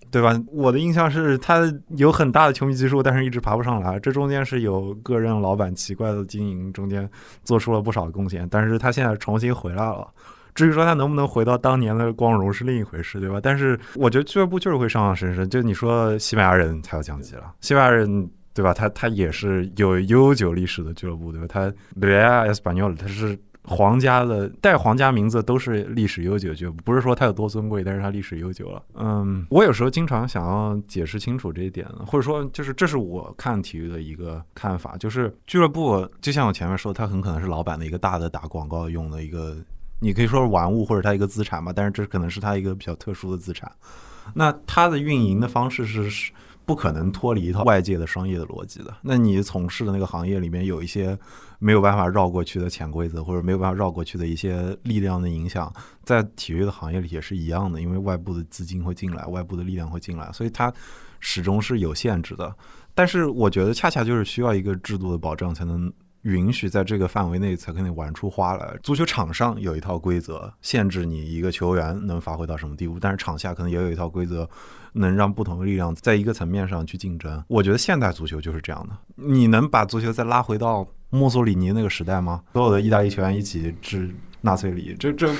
对吧？我的印象是他有很大的球迷基数，但是一直爬不上来，这中间是有个人老板奇怪的经营，中间做出了不少贡献，但是他现在重新回来了。至于说他能不能回到当年的光荣是另一回事，对吧？但是我觉得俱乐部就是会上上升升。就你说西班牙人才要降级了，西班牙人对吧？他他也是有悠久历史的俱乐部，对吧？他 Real Español 他是皇家的，带皇家名字都是历史悠久，就不是说他有多尊贵，但是他历史悠久了。嗯，我有时候经常想要解释清楚这一点，或者说就是这是我看体育的一个看法，就是俱乐部就像我前面说，他很可能是老板的一个大的打广告用的一个。你可以说是玩物或者它一个资产吧，但是这可能是它一个比较特殊的资产。那它的运营的方式是不可能脱离一套外界的商业的逻辑的。那你从事的那个行业里面有一些没有办法绕过去的潜规则，或者没有办法绕过去的一些力量的影响，在体育的行业里也是一样的，因为外部的资金会进来，外部的力量会进来，所以它始终是有限制的。但是我觉得恰恰就是需要一个制度的保障，才能。允许在这个范围内才可以玩出花来。足球场上有一套规则，限制你一个球员能发挥到什么地步，但是场下可能也有一套规则，能让不同的力量在一个层面上去竞争。我觉得现代足球就是这样的。你能把足球再拉回到墨索里尼那个时代吗？所有的意大利球员一起治纳粹里，这这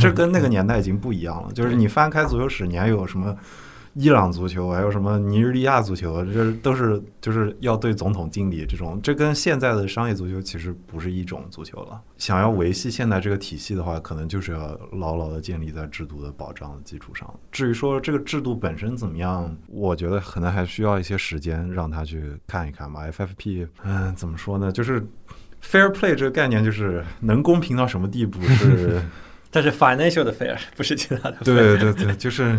这跟那个年代已经不一样了。就是你翻开足球史，你还有什么？伊朗足球还有什么尼日利亚足球，这都是就是要对总统敬礼这种，这跟现在的商业足球其实不是一种足球了。想要维系现在这个体系的话，可能就是要牢牢的建立在制度的保障的基础上。至于说这个制度本身怎么样，我觉得可能还需要一些时间让他去看一看吧。FFP，嗯，怎么说呢？就是 fair play 这个概念，就是能公平到什么地步是？但是 financial 的 fair 不是其他的。对对对，就是。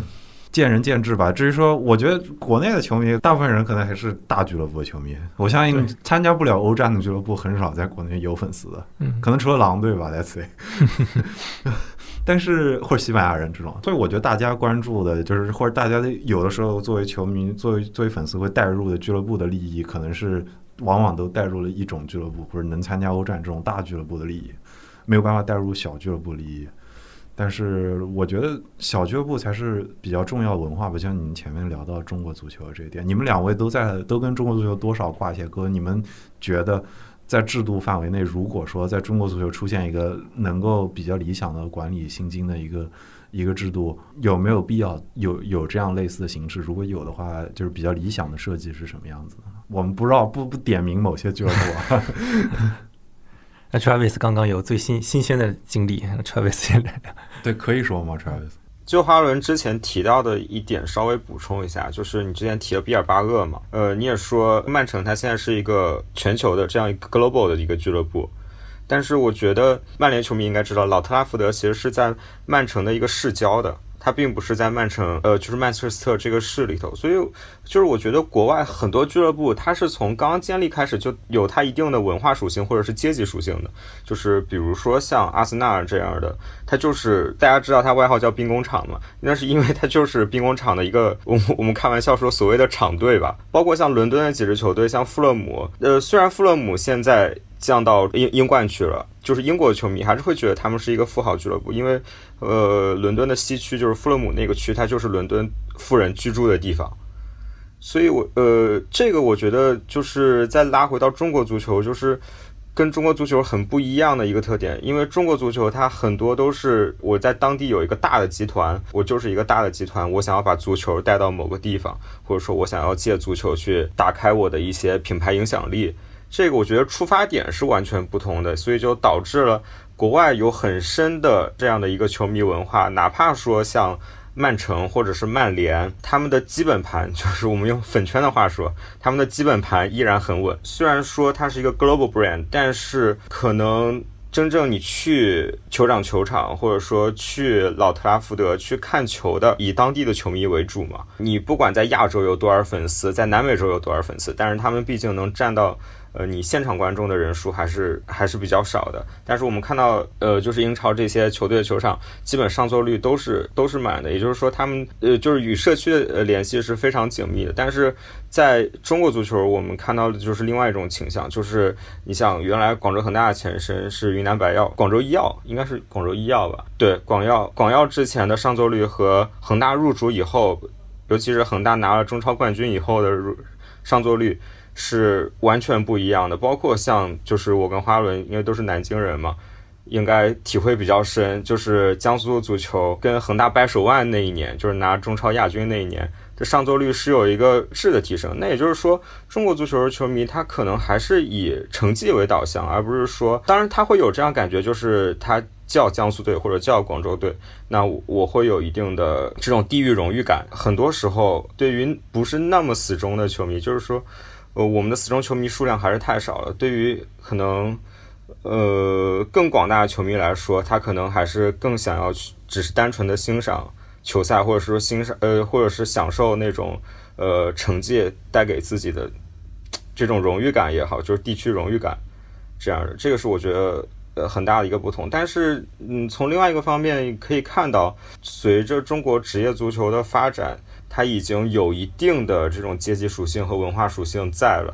见仁见智吧。至于说，我觉得国内的球迷，大部分人可能还是大俱乐部的球迷。我相信参加不了欧战的俱乐部很少在国内有粉丝的，可能除了狼队吧，Let's say。但是或者西班牙人这种，所以我觉得大家关注的就是，或者大家有的时候作为球迷、作为作为粉丝会带入的俱乐部的利益，可能是往往都带入了一种俱乐部或者能参加欧战这种大俱乐部的利益，没有办法带入小俱乐部利益。但是我觉得小俱乐部才是比较重要文化吧，像你们前面聊到中国足球这一点，你们两位都在都跟中国足球多少挂一些钩。你们觉得在制度范围内，如果说在中国足球出现一个能够比较理想的管理薪金的一个一个制度，有没有必要有有这样类似的形式？如果有的话，就是比较理想的设计是什么样子？我们不知道，不不点名某些俱乐部。那 Travis 刚刚有最新新鲜的经历，Travis 现在对可以说吗？Travis 就哈伦之前提到的一点，稍微补充一下，就是你之前提了比尔巴鄂嘛，呃，你也说曼城它现在是一个全球的这样一个 global 的一个俱乐部，但是我觉得曼联球迷应该知道，老特拉福德其实是在曼城的一个市郊的。他并不是在曼城，呃，就是曼彻斯特这个市里头，所以就是我觉得国外很多俱乐部，它是从刚建立开始就有它一定的文化属性或者是阶级属性的，就是比如说像阿森纳这样的，它就是大家知道它外号叫兵工厂嘛，那是因为它就是兵工厂的一个，我我们开玩笑说所谓的厂队吧，包括像伦敦的几支球队，像富勒姆，呃，虽然富勒姆现在。降到英英冠去了，就是英国的球迷还是会觉得他们是一个富豪俱乐部，因为，呃，伦敦的西区就是富勒姆那个区，它就是伦敦富人居住的地方，所以，我呃，这个我觉得就是再拉回到中国足球，就是跟中国足球很不一样的一个特点，因为中国足球它很多都是我在当地有一个大的集团，我就是一个大的集团，我想要把足球带到某个地方，或者说我想要借足球去打开我的一些品牌影响力。这个我觉得出发点是完全不同的，所以就导致了国外有很深的这样的一个球迷文化。哪怕说像曼城或者是曼联，他们的基本盘就是我们用粉圈的话说，他们的基本盘依然很稳。虽然说它是一个 global brand，但是可能真正你去酋长球场或者说去老特拉福德去看球的，以当地的球迷为主嘛。你不管在亚洲有多少粉丝，在南美洲有多少粉丝，但是他们毕竟能占到。呃，你现场观众的人数还是还是比较少的，但是我们看到，呃，就是英超这些球队的球场，基本上座率都是都是满的，也就是说，他们呃，就是与社区的呃联系是非常紧密的。但是在中国足球，我们看到的就是另外一种倾向，就是你像原来广州恒大的前身是云南白药，广州医药应该是广州医药吧？对，广药，广药之前的上座率和恒大入主以后，尤其是恒大拿了中超冠军以后的入上座率。是完全不一样的，包括像就是我跟花轮，因为都是南京人嘛，应该体会比较深。就是江苏足球跟恒大掰手腕那一年，就是拿中超亚军那一年，这上座率是有一个质的提升。那也就是说，中国足球的球迷他可能还是以成绩为导向，而不是说，当然他会有这样感觉，就是他叫江苏队或者叫广州队，那我会有一定的这种地域荣誉感。很多时候，对于不是那么死忠的球迷，就是说。呃，我们的死忠球迷数量还是太少了。对于可能，呃，更广大的球迷来说，他可能还是更想要去，只是单纯的欣赏球赛，或者说欣赏，呃，或者是享受那种，呃成绩带给自己的这种荣誉感也好，就是地区荣誉感这样的，这个是我觉得呃很大的一个不同。但是嗯，从另外一个方面可以看到，随着中国职业足球的发展，它已经有一定的这种阶级属性和文化属性在了。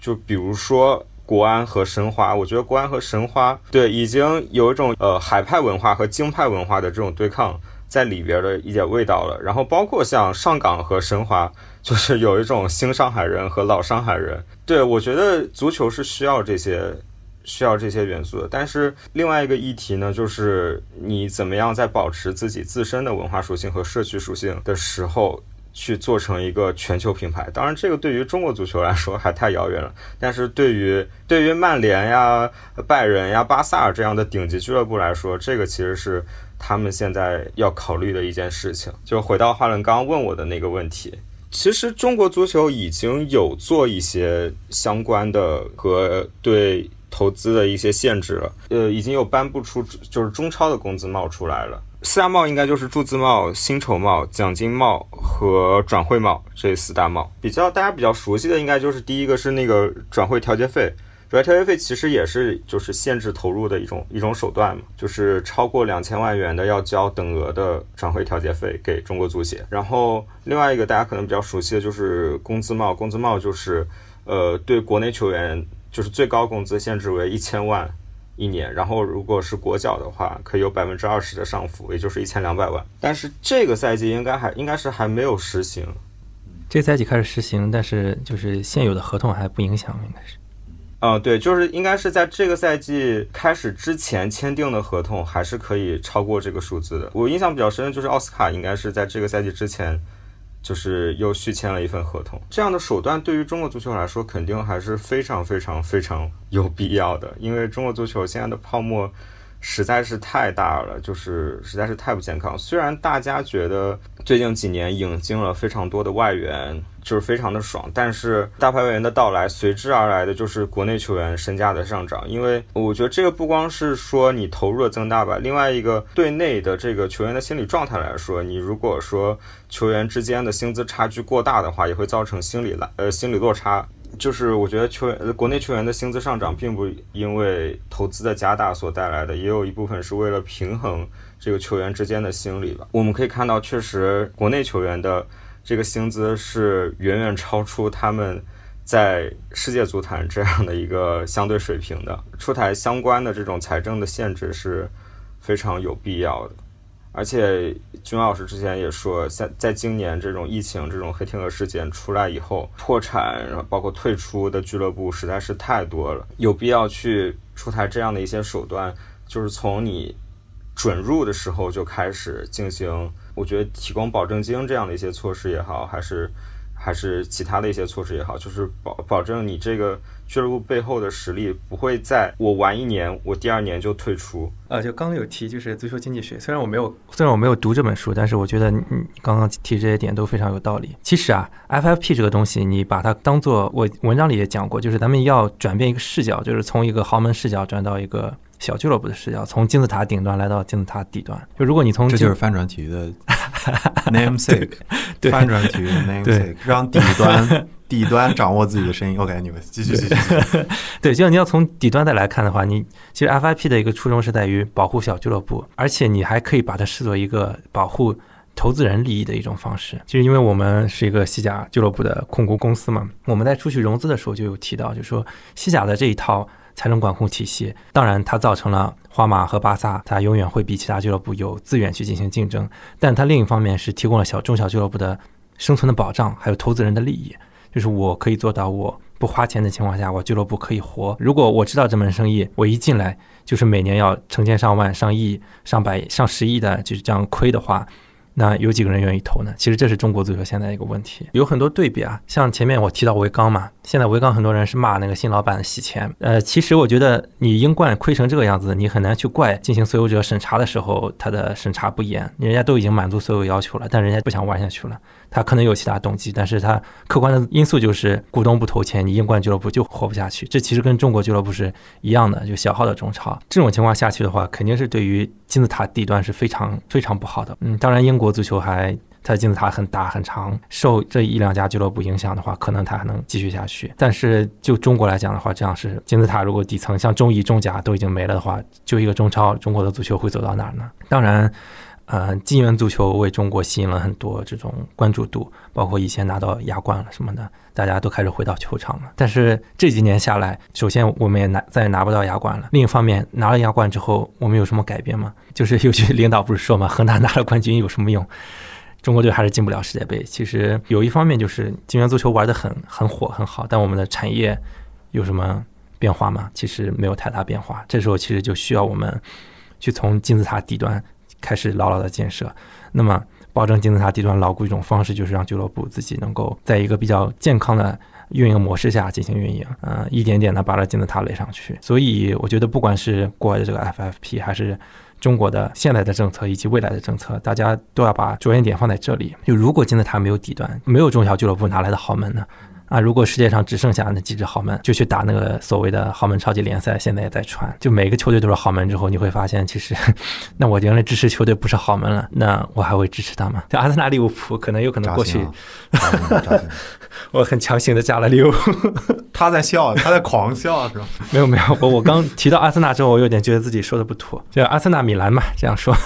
就比如说国安和申花，我觉得国安和申花对已经有一种呃海派文化和京派文化的这种对抗在里边的一点味道了。然后包括像上港和申花，就是有一种新上海人和老上海人。对我觉得足球是需要这些需要这些元素的。但是另外一个议题呢，就是你怎么样在保持自己自身的文化属性和社区属性的时候。去做成一个全球品牌，当然这个对于中国足球来说还太遥远了。但是对于对于曼联呀、拜仁呀、巴萨这样的顶级俱乐部来说，这个其实是他们现在要考虑的一件事情。就回到华伦刚刚问我的那个问题，其实中国足球已经有做一些相关的和对投资的一些限制了，呃，已经有颁布出就是中超的工资帽出来了。四大帽应该就是注资帽、薪酬帽、奖金帽和转会帽这四大帽。比较大家比较熟悉的，应该就是第一个是那个转会调节费。转会调节费其实也是就是限制投入的一种一种手段嘛，就是超过两千万元的要交等额的转会调节费给中国足协。然后另外一个大家可能比较熟悉的就是工资帽，工资帽就是呃对国内球员就是最高工资限制为一千万。一年，然后如果是国脚的话，可以有百分之二十的上浮，也就是一千两百万。但是这个赛季应该还应该是还没有实行，这赛季开始实行，但是就是现有的合同还不影响，应该是。嗯，对，就是应该是在这个赛季开始之前签订的合同，还是可以超过这个数字的。我印象比较深的就是奥斯卡，应该是在这个赛季之前。就是又续签了一份合同，这样的手段对于中国足球来说，肯定还是非常非常非常有必要的。因为中国足球现在的泡沫实在是太大了，就是实在是太不健康。虽然大家觉得最近几年引进了非常多的外援。就是非常的爽，但是大牌外援的到来，随之而来的就是国内球员身价的上涨。因为我觉得这个不光是说你投入的增大吧，另外一个对内的这个球员的心理状态来说，你如果说球员之间的薪资差距过大的话，也会造成心理来呃心理落差。就是我觉得球员国内球员的薪资上涨，并不因为投资的加大所带来的，也有一部分是为了平衡这个球员之间的心理吧。我们可以看到，确实国内球员的。这个薪资是远远超出他们在世界足坛这样的一个相对水平的，出台相关的这种财政的限制是非常有必要的。而且，君老师之前也说，在在今年这种疫情、这种黑天鹅事件出来以后，破产，然后包括退出的俱乐部实在是太多了，有必要去出台这样的一些手段，就是从你准入的时候就开始进行。我觉得提供保证金这样的一些措施也好，还是还是其他的一些措施也好，就是保保证你这个俱乐部背后的实力不会在我玩一年，我第二年就退出。呃，就刚刚有提就是足球经济学，虽然我没有虽然我没有读这本书，但是我觉得你刚刚提这些点都非常有道理。其实啊，FFP 这个东西，你把它当做我文章里也讲过，就是咱们要转变一个视角，就是从一个豪门视角转到一个。小俱乐部的视角，从金字塔顶端来到金字塔底端。就如果你从这就是翻转体育的 namesake，翻转体育 namesake，让底端 底端掌握自己的声音。OK，你们继续继续。对，就像你要从底端再来看的话，你其实 FIP 的一个初衷是在于保护小俱乐部，而且你还可以把它视作一个保护投资人利益的一种方式。就是因为我们是一个西甲俱乐部的控股公司嘛，我们在出去融资的时候就有提到，就说西甲的这一套。财政管控体系，当然它造成了皇马和巴萨，它永远会比其他俱乐部有资源去进行竞争。但它另一方面是提供了小中小俱乐部的生存的保障，还有投资人的利益。就是我可以做到，我不花钱的情况下，我俱乐部可以活。如果我知道这门生意，我一进来就是每年要成千上万、上亿、上百、上十亿的，就是这样亏的话。那有几个人愿意投呢？其实这是中国足球现在一个问题，有很多对比啊。像前面我提到维冈嘛，现在维冈很多人是骂那个新老板洗钱。呃，其实我觉得你英冠亏成这个样子，你很难去怪进行所有者审查的时候他的审查不严，人家都已经满足所有要求了，但人家不想玩下去了。他可能有其他动机，但是他客观的因素就是股东不投钱，你英冠俱乐部就活不下去。这其实跟中国俱乐部是一样的，就小号的中超。这种情况下去的话，肯定是对于金字塔底端 是非常非常不好的。嗯，当然英国足球还它的金字塔很大很长，受这一两家俱乐部影响的话，可能它还能继续下去。但是就中国来讲的话，这样是金字塔如果底层像中乙、中甲都已经没了的话，就一个中超，中国的足球会走到哪儿呢？当然。呃，金元足球为中国吸引了很多这种关注度，包括以前拿到亚冠了什么的，大家都开始回到球场了。但是这几年下来，首先我们也拿再也拿不到亚冠了。另一方面，拿了亚冠之后，我们有什么改变吗？就是有句领导不是说嘛，恒大拿了冠军有什么用？中国队还是进不了世界杯。其实有一方面就是金元足球玩得很很火很好，但我们的产业有什么变化吗？其实没有太大变化。这时候其实就需要我们去从金字塔底端。开始牢牢的建设，那么保证金字塔地段牢固一种方式，就是让俱乐部自己能够在一个比较健康的运营模式下进行运营，嗯，一点点的把这金字塔垒上去。所以我觉得，不管是国外的这个 FFP，还是中国的现在的政策以及未来的政策，大家都要把着眼点放在这里。就如果金字塔没有底端，没有中小俱乐部，哪来的豪门呢？啊！如果世界上只剩下那几支豪门，就去打那个所谓的豪门超级联赛。现在也在传，就每个球队都是豪门之后，你会发现，其实 那我原来支持球队不是豪门了，那我还会支持他吗？就阿森纳、利物浦，可能有可能过去，我很强行的加了利物浦。他在笑，他在狂笑，是吧？没有没有，我我刚提到阿森纳之后，我有点觉得自己说的不妥，就阿森纳、米兰嘛，这样说。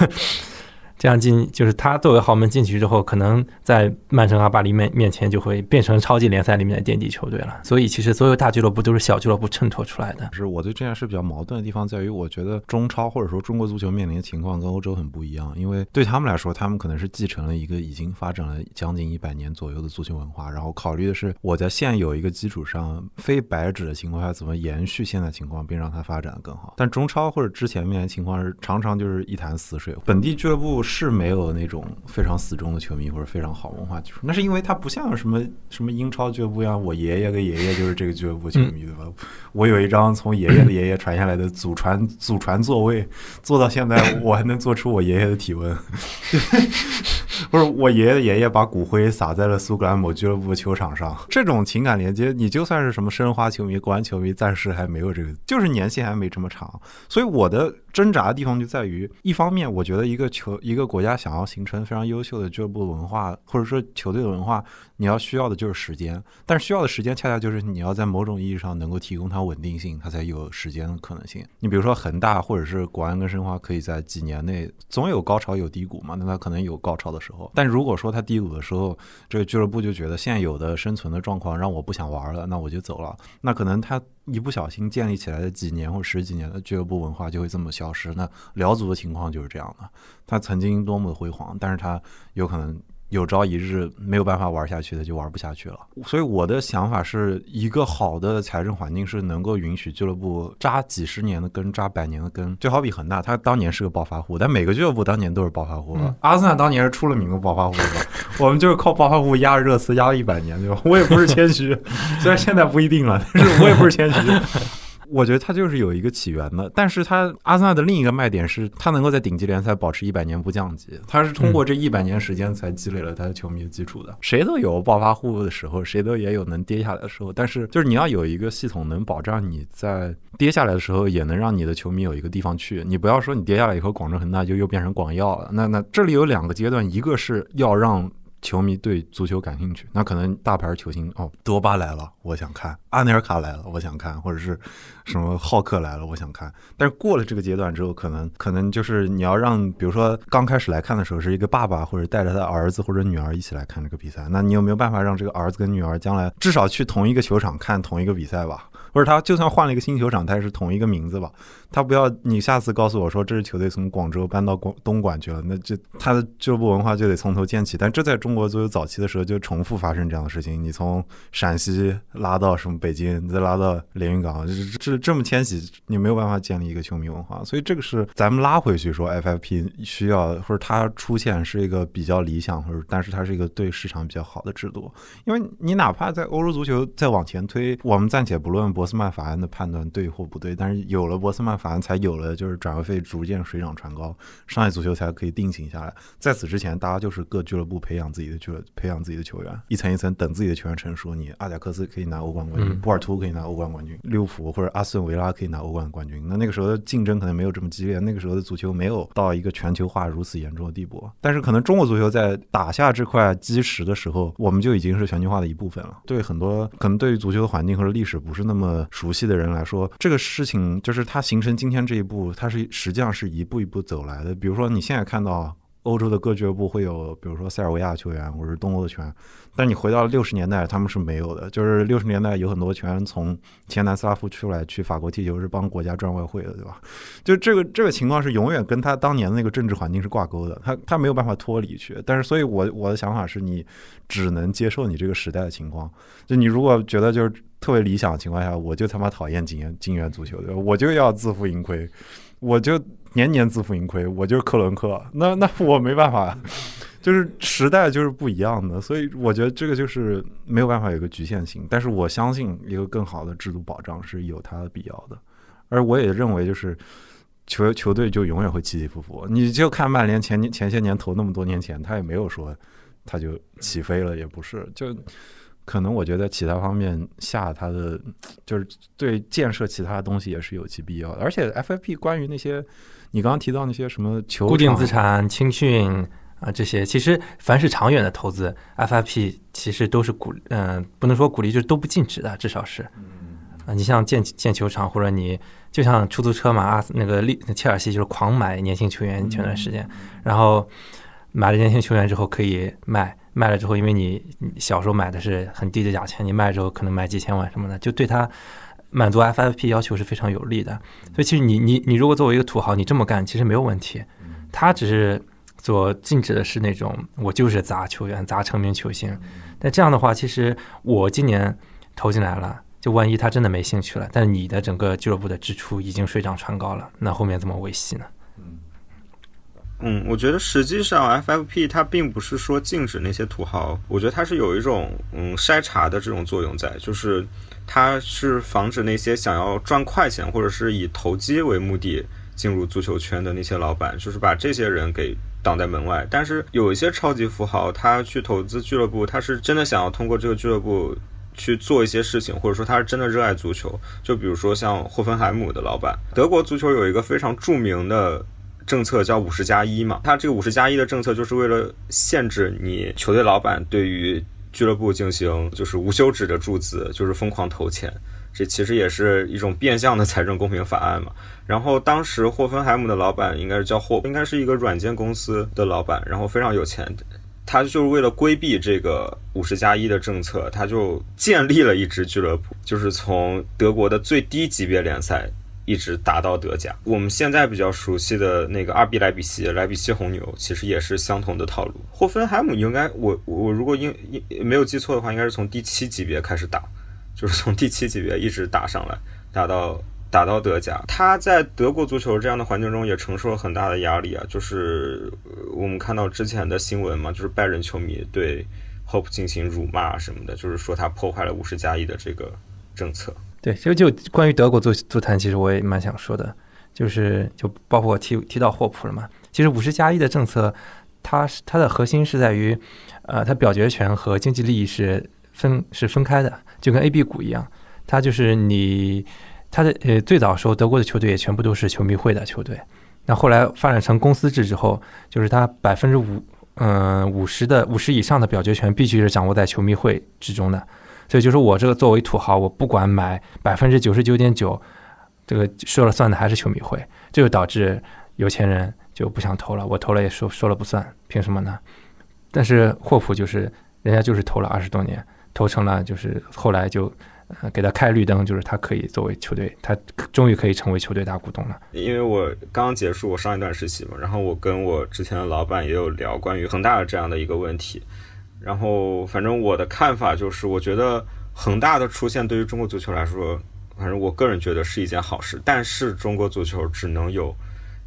这样进就是他作为豪门进去之后，可能在曼城、阿巴黎面面前就会变成超级联赛里面的垫底球队了。所以其实所有大俱乐部都是小俱乐部衬托出来的。是我对这件事比较矛盾的地方在于，我觉得中超或者说中国足球面临的情况跟欧洲很不一样，因为对他们来说，他们可能是继承了一个已经发展了将近一百年左右的足球文化，然后考虑的是我在现有一个基础上非白纸的情况下怎么延续现在情况，并让它发展的更好。但中超或者之前面临情况是常常就是一潭死水，本地俱乐部。是没有那种非常死忠的球迷或者非常好文化基础，那是因为他不像什么什么英超俱乐部一样，我爷爷跟爷爷就是这个俱乐部球迷对吧？我有一张从爷爷的爷爷传下来的祖传祖传座位，坐到现在我还能做出我爷爷的体温。不是我爷爷的爷爷把骨灰撒在了苏格兰某俱乐部球场上，这种情感连接，你就算是什么申花球迷、国安球迷，暂时还没有这个，就是年限还没这么长。所以我的挣扎的地方就在于，一方面，我觉得一个球一个国家想要形成非常优秀的俱乐部文化，或者说球队文化。你要需要的就是时间，但是需要的时间恰恰就是你要在某种意义上能够提供它稳定性，它才有时间的可能性。你比如说恒大或者是国安跟申花，可以在几年内总有高潮有低谷嘛？那它可能有高潮的时候，但如果说它低谷的时候，这个俱乐部就觉得现有的生存的状况让我不想玩了，那我就走了。那可能他一不小心建立起来的几年或十几年的俱乐部文化就会这么消失。那辽足的情况就是这样的，他曾经多么的辉煌，但是他有可能。有朝一日没有办法玩下去的就玩不下去了，所以我的想法是一个好的财政环境是能够允许俱乐部扎几十年的根、扎百年的根。就好比恒大，他当年是个暴发户，但每个俱乐部当年都是暴发户。阿森纳当年是出了名的暴发户，我们就是靠暴发户压热刺压了一百年，对吧？我也不是谦虚，虽然现在不一定了，但是我也不是谦虚。我觉得他就是有一个起源的，但是他阿森纳的另一个卖点是，他能够在顶级联赛保持一百年不降级，他是通过这一百年时间才积累了他的球迷的基础的。谁都有暴发户的时候，谁都也有能跌下来的时候，但是就是你要有一个系统能保障你在跌下来的时候，也能让你的球迷有一个地方去。你不要说你跌下来以后，广州恒大就又变成广药了。那那这里有两个阶段，一个是要让。球迷对足球感兴趣，那可能大牌球星哦，德巴来了，我想看；阿内尔卡来了，我想看；或者是什么浩克来了，我想看。但是过了这个阶段之后，可能可能就是你要让，比如说刚开始来看的时候，是一个爸爸或者带着他儿子或者女儿一起来看这个比赛，那你有没有办法让这个儿子跟女儿将来至少去同一个球场看同一个比赛吧？或者他就算换了一个新球场，他也是同一个名字吧？他不要你下次告诉我说这支球队从广州搬到广东莞去了，那就他的俱乐部文化就得从头建起。但这在中国足球早期的时候就重复发生这样的事情。你从陕西拉到什么北京，再拉到连云港，这这这么迁徙，你没有办法建立一个球迷文化。所以这个是咱们拉回去说，FFP 需要或者它出现是一个比较理想，或者但是它是一个对市场比较好的制度。因为你哪怕在欧洲足球再往前推，我们暂且不论不。博斯曼法案的判断对或不对，但是有了博斯曼法案，才有了就是转会费逐渐水涨船高，商业足球才可以定型下来。在此之前，大家就是各俱乐部培养自己的俱乐培养自己的球员，一层一层等自己的球员成熟。你阿贾克斯可以拿欧冠冠军，波尔图可以拿欧冠冠军，利物浦或者阿斯顿维拉可以拿欧冠冠军。那那个时候的竞争可能没有这么激烈，那个时候的足球没有到一个全球化如此严重的地步。但是可能中国足球在打下这块基石的时候，我们就已经是全球化的一部分了。对很多可能对于足球的环境或者历史不是那么呃熟悉的人来说，这个事情就是它形成今天这一步，它是实际上是一步一步走来的。比如说你现在看到。欧洲的各俱乐部会有，比如说塞尔维亚球员或者是东欧的球员，但你回到六十年代，他们是没有的。就是六十年代有很多球员从前南斯拉夫出来去法国踢球，是帮国家赚外汇的，对吧？就这个这个情况是永远跟他当年的那个政治环境是挂钩的，他他没有办法脱离去。但是，所以我我的想法是你只能接受你这个时代的情况。就你如果觉得就是特别理想的情况下，我就他妈讨厌金元金元足球，对吧？我就要自负盈亏，我就。年年自负盈亏，我就是克伦克，那 那我没办法，就是时代就是不一样的，所以我觉得这个就是没有办法有个局限性。但是我相信一个更好的制度保障是有它的必要的，而我也认为就是球球队就永远会起起伏伏。你就看曼联前前些年投那么多年前，他也没有说他就起飞了，也不是就。可能我觉得其他方面下它的就是对建设其他的东西也是有其必要的，而且 FFP 关于那些你刚刚提到那些什么球固定资产青训啊这些，其实凡是长远的投资，FFP 其实都是鼓嗯不能说鼓励，就是都不禁止的，至少是啊你像建建球场或者你就像出租车嘛，啊那个利切尔西就是狂买年轻球员前段时间，然后买了年轻球员之后可以卖。卖了之后，因为你小时候买的是很低的价钱，你卖了之后可能卖几千万什么的，就对他满足 FFP 要求是非常有利的。所以其实你你你如果作为一个土豪，你这么干其实没有问题。他只是所禁止的是那种我就是砸球员、砸成名球星。但这样的话，其实我今年投进来了，就万一他真的没兴趣了，但是你的整个俱乐部的支出已经水涨船高了，那后面怎么维系呢？嗯，我觉得实际上 FFP 它并不是说禁止那些土豪，我觉得它是有一种嗯筛查的这种作用在，就是它是防止那些想要赚快钱或者是以投机为目的进入足球圈的那些老板，就是把这些人给挡在门外。但是有一些超级富豪，他去投资俱乐部，他是真的想要通过这个俱乐部去做一些事情，或者说他是真的热爱足球。就比如说像霍芬海姆的老板，德国足球有一个非常著名的。政策叫五十加一嘛，它这个五十加一的政策就是为了限制你球队老板对于俱乐部进行就是无休止的注资，就是疯狂投钱，这其实也是一种变相的财政公平法案嘛。然后当时霍芬海姆的老板应该是叫霍，应该是一个软件公司的老板，然后非常有钱，他就是为了规避这个五十加一的政策，他就建立了一支俱乐部，就是从德国的最低级别联赛。一直打到德甲。我们现在比较熟悉的那个二 B 莱比锡，莱比锡红牛，其实也是相同的套路。霍芬海姆应该，我我如果应应没有记错的话，应该是从第七级别开始打，就是从第七级别一直打上来，打到打到德甲。他在德国足球这样的环境中也承受了很大的压力啊。就是我们看到之前的新闻嘛，就是拜仁球迷对 Hope 进行辱骂什么的，就是说他破坏了五十加一的这个政策。对，其实就关于德国足足坛，其实我也蛮想说的，就是就包括提提到霍普了嘛。其实五十加一的政策，它是它的核心是在于，呃，它表决权和经济利益是分是分开的，就跟 A、B 股一样。它就是你，它的呃最早时候德国的球队也全部都是球迷会的球队，那后来发展成公司制之后，就是它百分之五嗯五十的五十以上的表决权必须是掌握在球迷会之中的。所以就是我这个作为土豪，我不管买百分之九十九点九，这个说了算的还是球迷会，这就导致有钱人就不想投了。我投了也说说了不算，凭什么呢？但是霍普就是人家就是投了二十多年，投成了就是后来就呃给他开绿灯，就是他可以作为球队，他终于可以成为球队大股东了。因为我刚结束我上一段实习嘛，然后我跟我之前的老板也有聊关于恒大的这样的一个问题。然后，反正我的看法就是，我觉得恒大的出现对于中国足球来说，反正我个人觉得是一件好事。但是中国足球只能有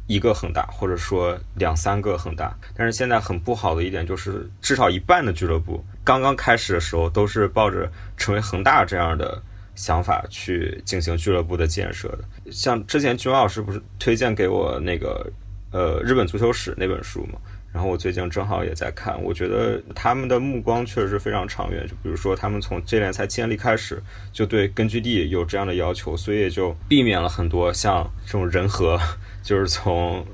一个恒大，或者说两三个恒大。但是现在很不好的一点就是，至少一半的俱乐部刚刚开始的时候都是抱着成为恒大这样的想法去进行俱乐部的建设的。像之前君老师不是推荐给我那个呃日本足球史那本书吗？然后我最近正好也在看，我觉得他们的目光确实是非常长远。就比如说，他们从这联赛建立开始，就对根据地有这样的要求，所以也就避免了很多像这种人和，就是从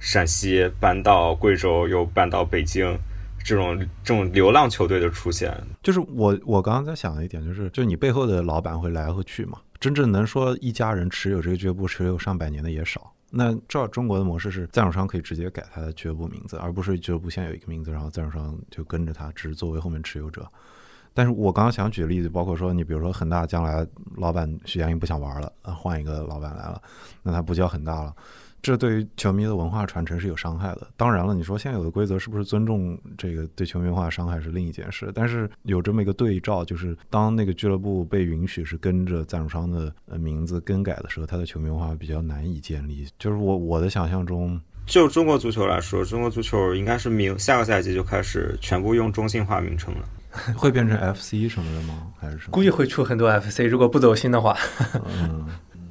陕西搬到贵州，又搬到北京这种这种流浪球队的出现。就是我我刚刚在想的一点，就是就你背后的老板会来会去嘛，真正能说一家人持有这个俱乐部持有上百年的也少。那照中国的模式是，赞助商可以直接改他的俱乐部名字，而不是俱乐部现有一个名字，然后赞助商就跟着他，只是作为后面持有者。但是我刚刚想举例子，包括说，你比如说恒大将来老板许家印不想玩了，换一个老板来了，那他不叫恒大了。这对于球迷的文化传承是有伤害的。当然了，你说现有的规则是不是尊重这个对球迷文化伤害是另一件事。但是有这么一个对照，就是当那个俱乐部被允许是跟着赞助商的呃名字更改的时候，他的球迷文化比较难以建立。就是我我的想象中，就中国足球来说，中国足球应该是明下个赛季就开始全部用中性化名称了，会变成 FC 什么的吗？还是什么？估计会出很多 FC，如果不走心的话。嗯。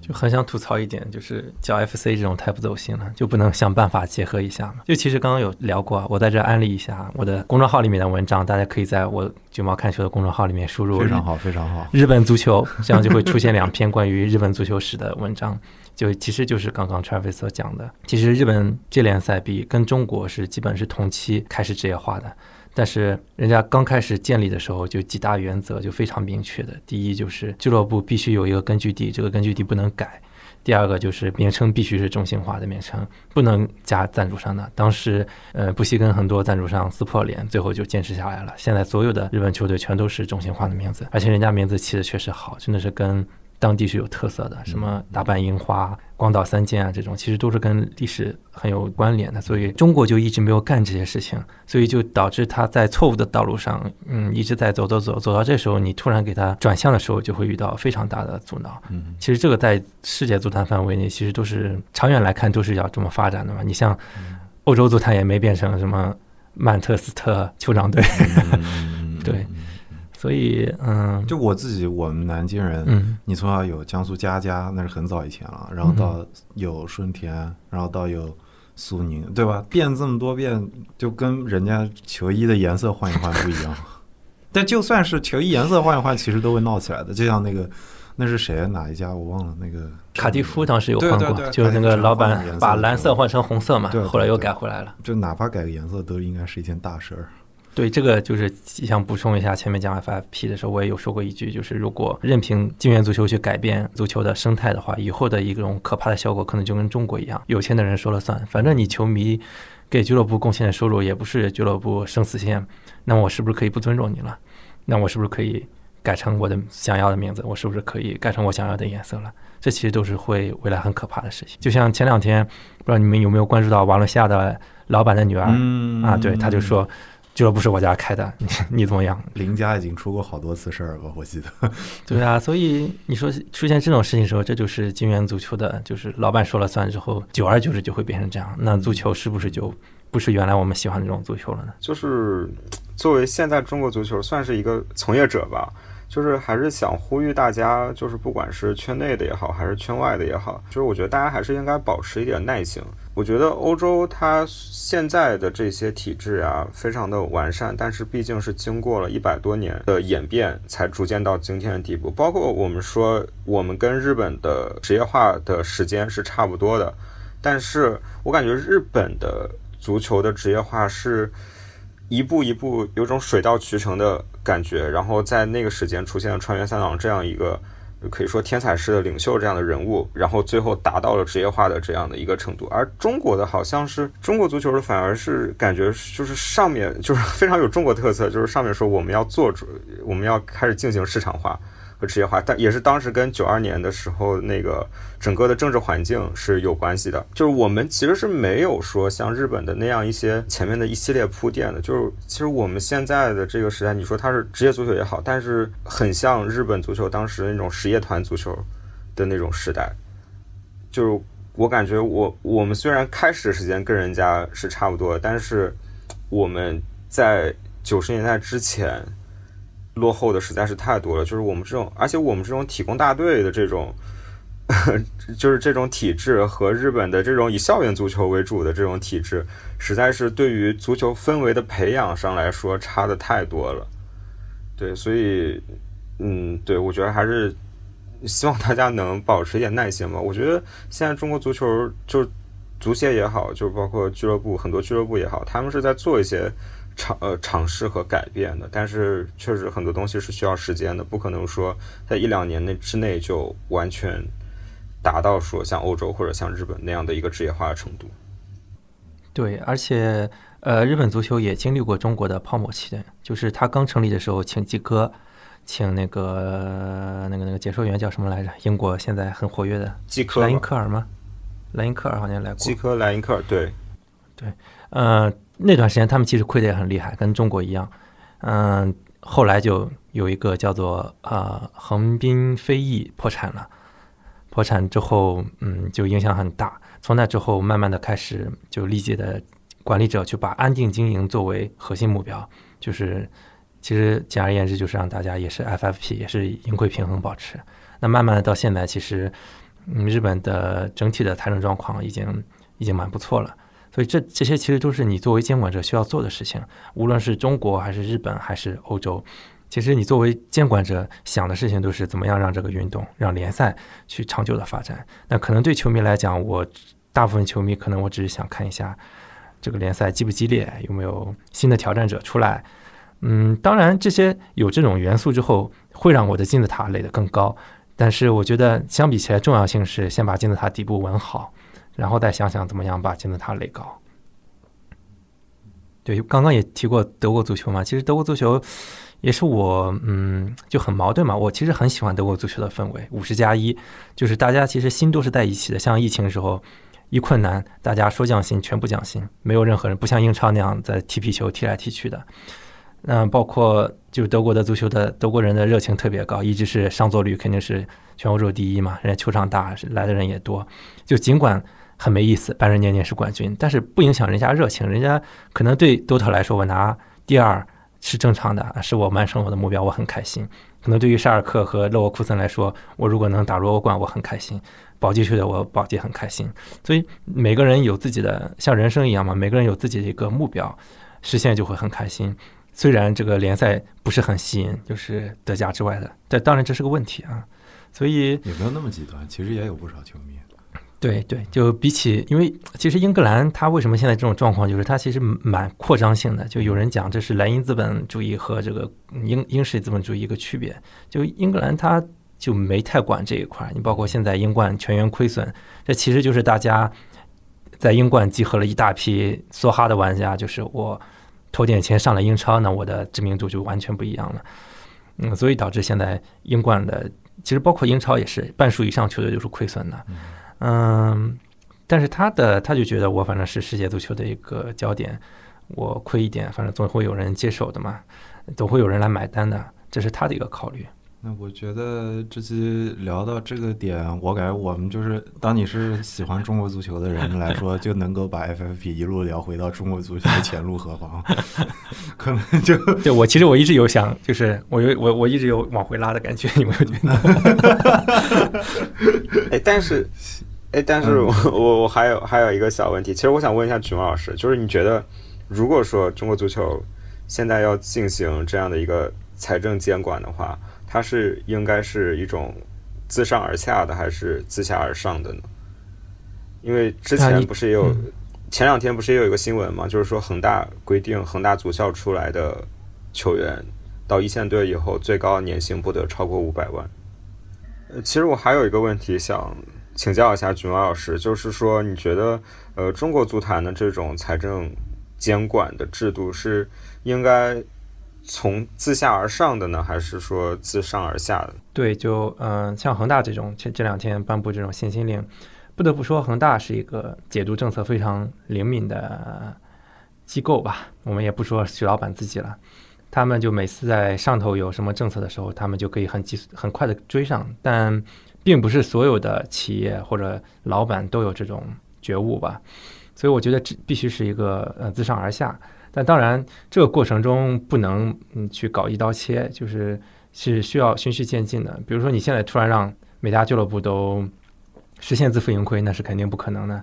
就很想吐槽一点，就是叫 FC 这种太不走心了，就不能想办法结合一下吗？就其实刚刚有聊过，我在这安利一下我的公众号里面的文章，大家可以在我九毛看球的公众号里面输入“非常好，非常好”日本足球，这样就会出现两篇关于日本足球史的文章。就其实就是刚刚 Travis 所讲的，其实日本这联赛比跟中国是基本是同期开始职业化的。但是人家刚开始建立的时候，就几大原则就非常明确的。第一就是俱乐部必须有一个根据地，这个根据地不能改。第二个就是名称必须是中性化的名称，不能加赞助商的。当时，呃，不惜跟很多赞助商撕破脸，最后就坚持下来了。现在所有的日本球队全都是中性化的名字，而且人家名字起的确实好，真的是跟。当地是有特色的，什么大阪樱花、广岛三剑啊，这种其实都是跟历史很有关联的。所以中国就一直没有干这些事情，所以就导致他在错误的道路上，嗯，一直在走走走，走到这时候，你突然给他转向的时候，就会遇到非常大的阻挠。嗯，其实这个在世界足坛范围内，其实都是长远来看都是要这么发展的嘛。你像欧洲足坛也没变成什么曼彻斯特酋长队，对。所以，嗯，就我自己，我们南京人，嗯，你从小有江苏嘉嘉，那是很早以前了，然后到有顺天，然后到有苏宁，对吧？变这么多变，就跟人家球衣的颜色换一换不一样。但就算是球衣颜色换一换，其实都会闹起来的。就像那个，那是谁？哪一家？我忘了。那个卡蒂夫当时有换过，就是那个老板把蓝色换成红色嘛，后来又改回来了。就哪怕改个颜色，都应该是一件大事儿。对这个就是想补充一下，前面讲 FFP 的时候，我也有说过一句，就是如果任凭金元足球去改变足球的生态的话，以后的一种可怕的效果，可能就跟中国一样，有钱的人说了算，反正你球迷给俱乐部贡献的收入也不是俱乐部生死线，那么我是不是可以不尊重你了？那我是不是可以改成我的想要的名字？我是不是可以改成我想要的颜色了？这其实都是会未来很可怕的事情。就像前两天，不知道你们有没有关注到瓦伦西亚的老板的女儿啊？对，他就说。俱乐部是我家开的，你你怎么样？林家已经出过好多次事儿了，我记得。对啊，所以你说出现这种事情的时候，这就是金元足球的，就是老板说了算之后，久而久之就会变成这样。那足球是不是就不是原来我们喜欢的这种足球了呢？就是作为现在中国足球算是一个从业者吧。就是还是想呼吁大家，就是不管是圈内的也好，还是圈外的也好，就是我觉得大家还是应该保持一点耐心。我觉得欧洲它现在的这些体制啊，非常的完善，但是毕竟是经过了一百多年的演变，才逐渐到今天的地步。包括我们说，我们跟日本的职业化的时间是差不多的，但是我感觉日本的足球的职业化是。一步一步有种水到渠成的感觉，然后在那个时间出现了川原三郎这样一个可以说天才式的领袖这样的人物，然后最后达到了职业化的这样的一个程度。而中国的好像是中国足球的反而是感觉就是上面就是非常有中国特色，就是上面说我们要做主，我们要开始进行市场化。和职业化，但也是当时跟九二年的时候那个整个的政治环境是有关系的。就是我们其实是没有说像日本的那样一些前面的一系列铺垫的。就是其实我们现在的这个时代，你说它是职业足球也好，但是很像日本足球当时那种实业团足球的那种时代。就是我感觉我我们虽然开始的时间跟人家是差不多，但是我们在九十年代之前。落后的实在是太多了。就是我们这种，而且我们这种体工大队的这种，就是这种体制和日本的这种以校园足球为主的这种体制，实在是对于足球氛围的培养上来说差的太多了。对，所以，嗯，对我觉得还是希望大家能保持一点耐心吧。我觉得现在中国足球就。足协也好，就包括俱乐部，很多俱乐部也好，他们是在做一些尝呃尝试和改变的。但是确实很多东西是需要时间的，不可能说在一两年内之内就完全达到说像欧洲或者像日本那样的一个职业化的程度。对，而且呃，日本足球也经历过中国的泡沫期的，就是他刚成立的时候，请季科，请那个那个那个解说员叫什么来着？英国现在很活跃的季科莱因克尔吗？莱因克尔好像来过，基科莱因克尔，对，对，呃，那段时间他们其实亏的也很厉害，跟中国一样，嗯，后来就有一个叫做呃横滨飞翼破产了，破产之后，嗯，就影响很大。从那之后，慢慢的开始就历届的管理者去把安定经营作为核心目标，就是其实简而言之就是让大家也是 FFP 也是盈亏平衡保持。那慢慢的到现在，其实。嗯，日本的整体的财政状况已经已经蛮不错了，所以这这些其实都是你作为监管者需要做的事情。无论是中国还是日本还是欧洲，其实你作为监管者想的事情都是怎么样让这个运动、让联赛去长久的发展。那可能对球迷来讲，我大部分球迷可能我只是想看一下这个联赛激不激烈，有没有新的挑战者出来。嗯，当然这些有这种元素之后，会让我的金字塔垒得更高。但是我觉得相比起来，重要性是先把金字塔底部稳好，然后再想想怎么样把金字塔垒高。对，刚刚也提过德国足球嘛，其实德国足球也是我嗯就很矛盾嘛。我其实很喜欢德国足球的氛围，五十加一，就是大家其实心都是在一起的。像疫情的时候一困难，大家说降薪全部降薪，没有任何人不像英超那样在踢皮球踢来踢去的。嗯，包括就是德国的足球的德国人的热情特别高，一直是上座率肯定是全欧洲第一嘛，人家球场大，来的人也多。就尽管很没意思，拜仁年年是冠军，但是不影响人家热情。人家可能对多特来说，我拿第二是正常的，是我完成我的目标，我很开心。可能对于沙尔克和勒沃库森来说，我如果能打入欧冠，我很开心。保级去的我保级很开心。所以每个人有自己的像人生一样嘛，每个人有自己的一个目标，实现就会很开心。虽然这个联赛不是很吸引，就是德甲之外的，但当然这是个问题啊。所以也没有那么极端，其实也有不少球迷。对对，就比起，因为其实英格兰它为什么现在这种状况，就是它其实蛮扩张性的。就有人讲这是莱茵资本主义和这个英英式资本主义一个区别。就英格兰它就没太管这一块儿，你包括现在英冠全员亏损，这其实就是大家在英冠集合了一大批梭哈的玩家，就是我。投点钱上了英超，那我的知名度就完全不一样了。嗯，所以导致现在英冠的，其实包括英超也是半数以上球队都是亏损的。嗯，但是他的他就觉得我反正是世界足球的一个焦点，我亏一点，反正总会有人接手的嘛，总会有人来买单的，这是他的一个考虑。那我觉得这期聊到这个点，我感觉我们就是当你是喜欢中国足球的人来说，就能够把 FFP 一路聊回到中国足球的前路何方？可能就对我其实我一直有想，就是我有我我一直有往回拉的感觉，有没有觉得？哎，但是哎，但是我我我还有还有一个小问题，其实我想问一下曲毛老师，就是你觉得如果说中国足球现在要进行这样的一个财政监管的话？它是应该是一种自上而下的，还是自下而上的呢？因为之前不是也有前两天不是也有一个新闻嘛，就是说恒大规定恒大足校出来的球员到一线队以后，最高年薪不得超过五百万。呃，其实我还有一个问题想请教一下菊毛老师，就是说你觉得呃中国足坛的这种财政监管的制度是应该？从自下而上的呢，还是说自上而下的？对，就嗯，像恒大这种，这这两天颁布这种限薪令，不得不说，恒大是一个解读政策非常灵敏的机构吧。我们也不说徐老板自己了，他们就每次在上头有什么政策的时候，他们就可以很急很快的追上。但并不是所有的企业或者老板都有这种觉悟吧。所以我觉得这必须是一个呃自上而下。但当然，这个过程中不能嗯去搞一刀切，就是是需要循序渐进的。比如说，你现在突然让每家俱乐部都实现自负盈亏，那是肯定不可能的。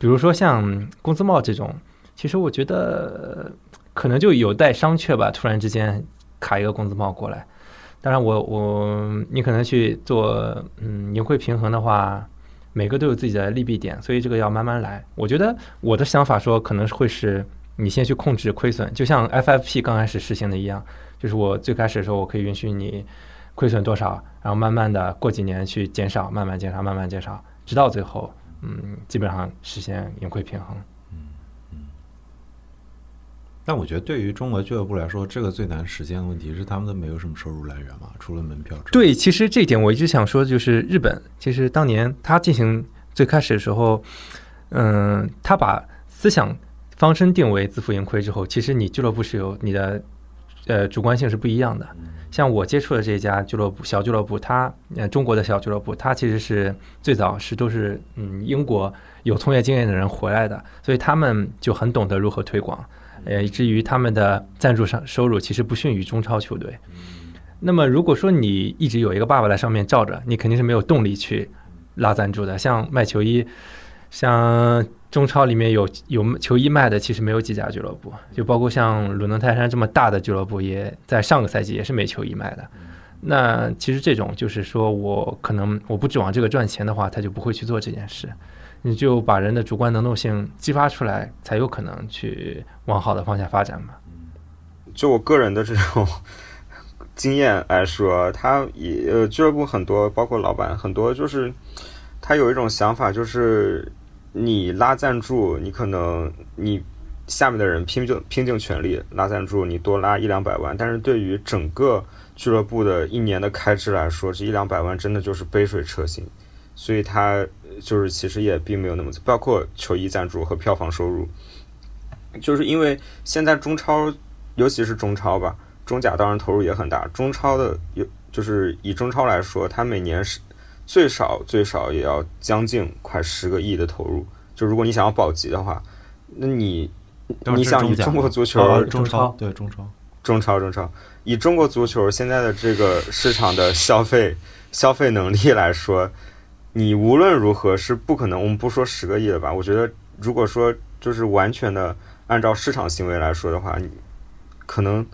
比如说像工资帽这种，其实我觉得可能就有待商榷吧。突然之间卡一个工资帽过来，当然我我你可能去做嗯盈亏平衡的话，每个都有自己的利弊点，所以这个要慢慢来。我觉得我的想法说可能会是。你先去控制亏损，就像 FFP 刚开始实行的一样，就是我最开始的时候，我可以允许你亏损多少，然后慢慢的过几年去减少，慢慢减少，慢慢减少，直到最后，嗯，基本上实现盈亏平衡。但我觉得对于中国俱乐部来说，这个最难实现的问题是他们都没有什么收入来源嘛，除了门票之外。对，其实这一点我一直想说，就是日本，其实当年他进行最开始的时候，嗯，他把思想。方针定为自负盈亏之后，其实你俱乐部是有你的，呃，主观性是不一样的。像我接触的这家俱乐部，小俱乐部，它呃中国的小俱乐部，它其实是最早是都是嗯英国有从业经验的人回来的，所以他们就很懂得如何推广，呃，以至于他们的赞助上收入其实不逊于中超球队。那么如果说你一直有一个爸爸在上面罩着，你肯定是没有动力去拉赞助的。像卖球衣，像。中超里面有有球衣卖的，其实没有几家俱乐部，就包括像鲁能泰山这么大的俱乐部，也在上个赛季也是没球衣卖的。那其实这种就是说我可能我不指望这个赚钱的话，他就不会去做这件事。你就把人的主观能动性激发出来，才有可能去往好的方向发展嘛。就我个人的这种经验来说，他也呃俱乐部很多，包括老板很多，就是他有一种想法，就是。你拉赞助，你可能你下面的人拼尽拼尽全力拉赞助，你多拉一两百万，但是对于整个俱乐部的一年的开支来说，这一两百万真的就是杯水车薪，所以它就是其实也并没有那么包括球衣赞助和票房收入，就是因为现在中超，尤其是中超吧，中甲当然投入也很大，中超的有就是以中超来说，它每年是。最少最少也要将近快十个亿的投入，就如果你想要保级的话，那你你想以中国足球中超对中超。中超中超。以中国足球现在的这个市场的消费消费能力来说，你无论如何是不可能，我们不说十个亿了吧？我觉得如果说就是完全的按照市场行为来说的话，你可能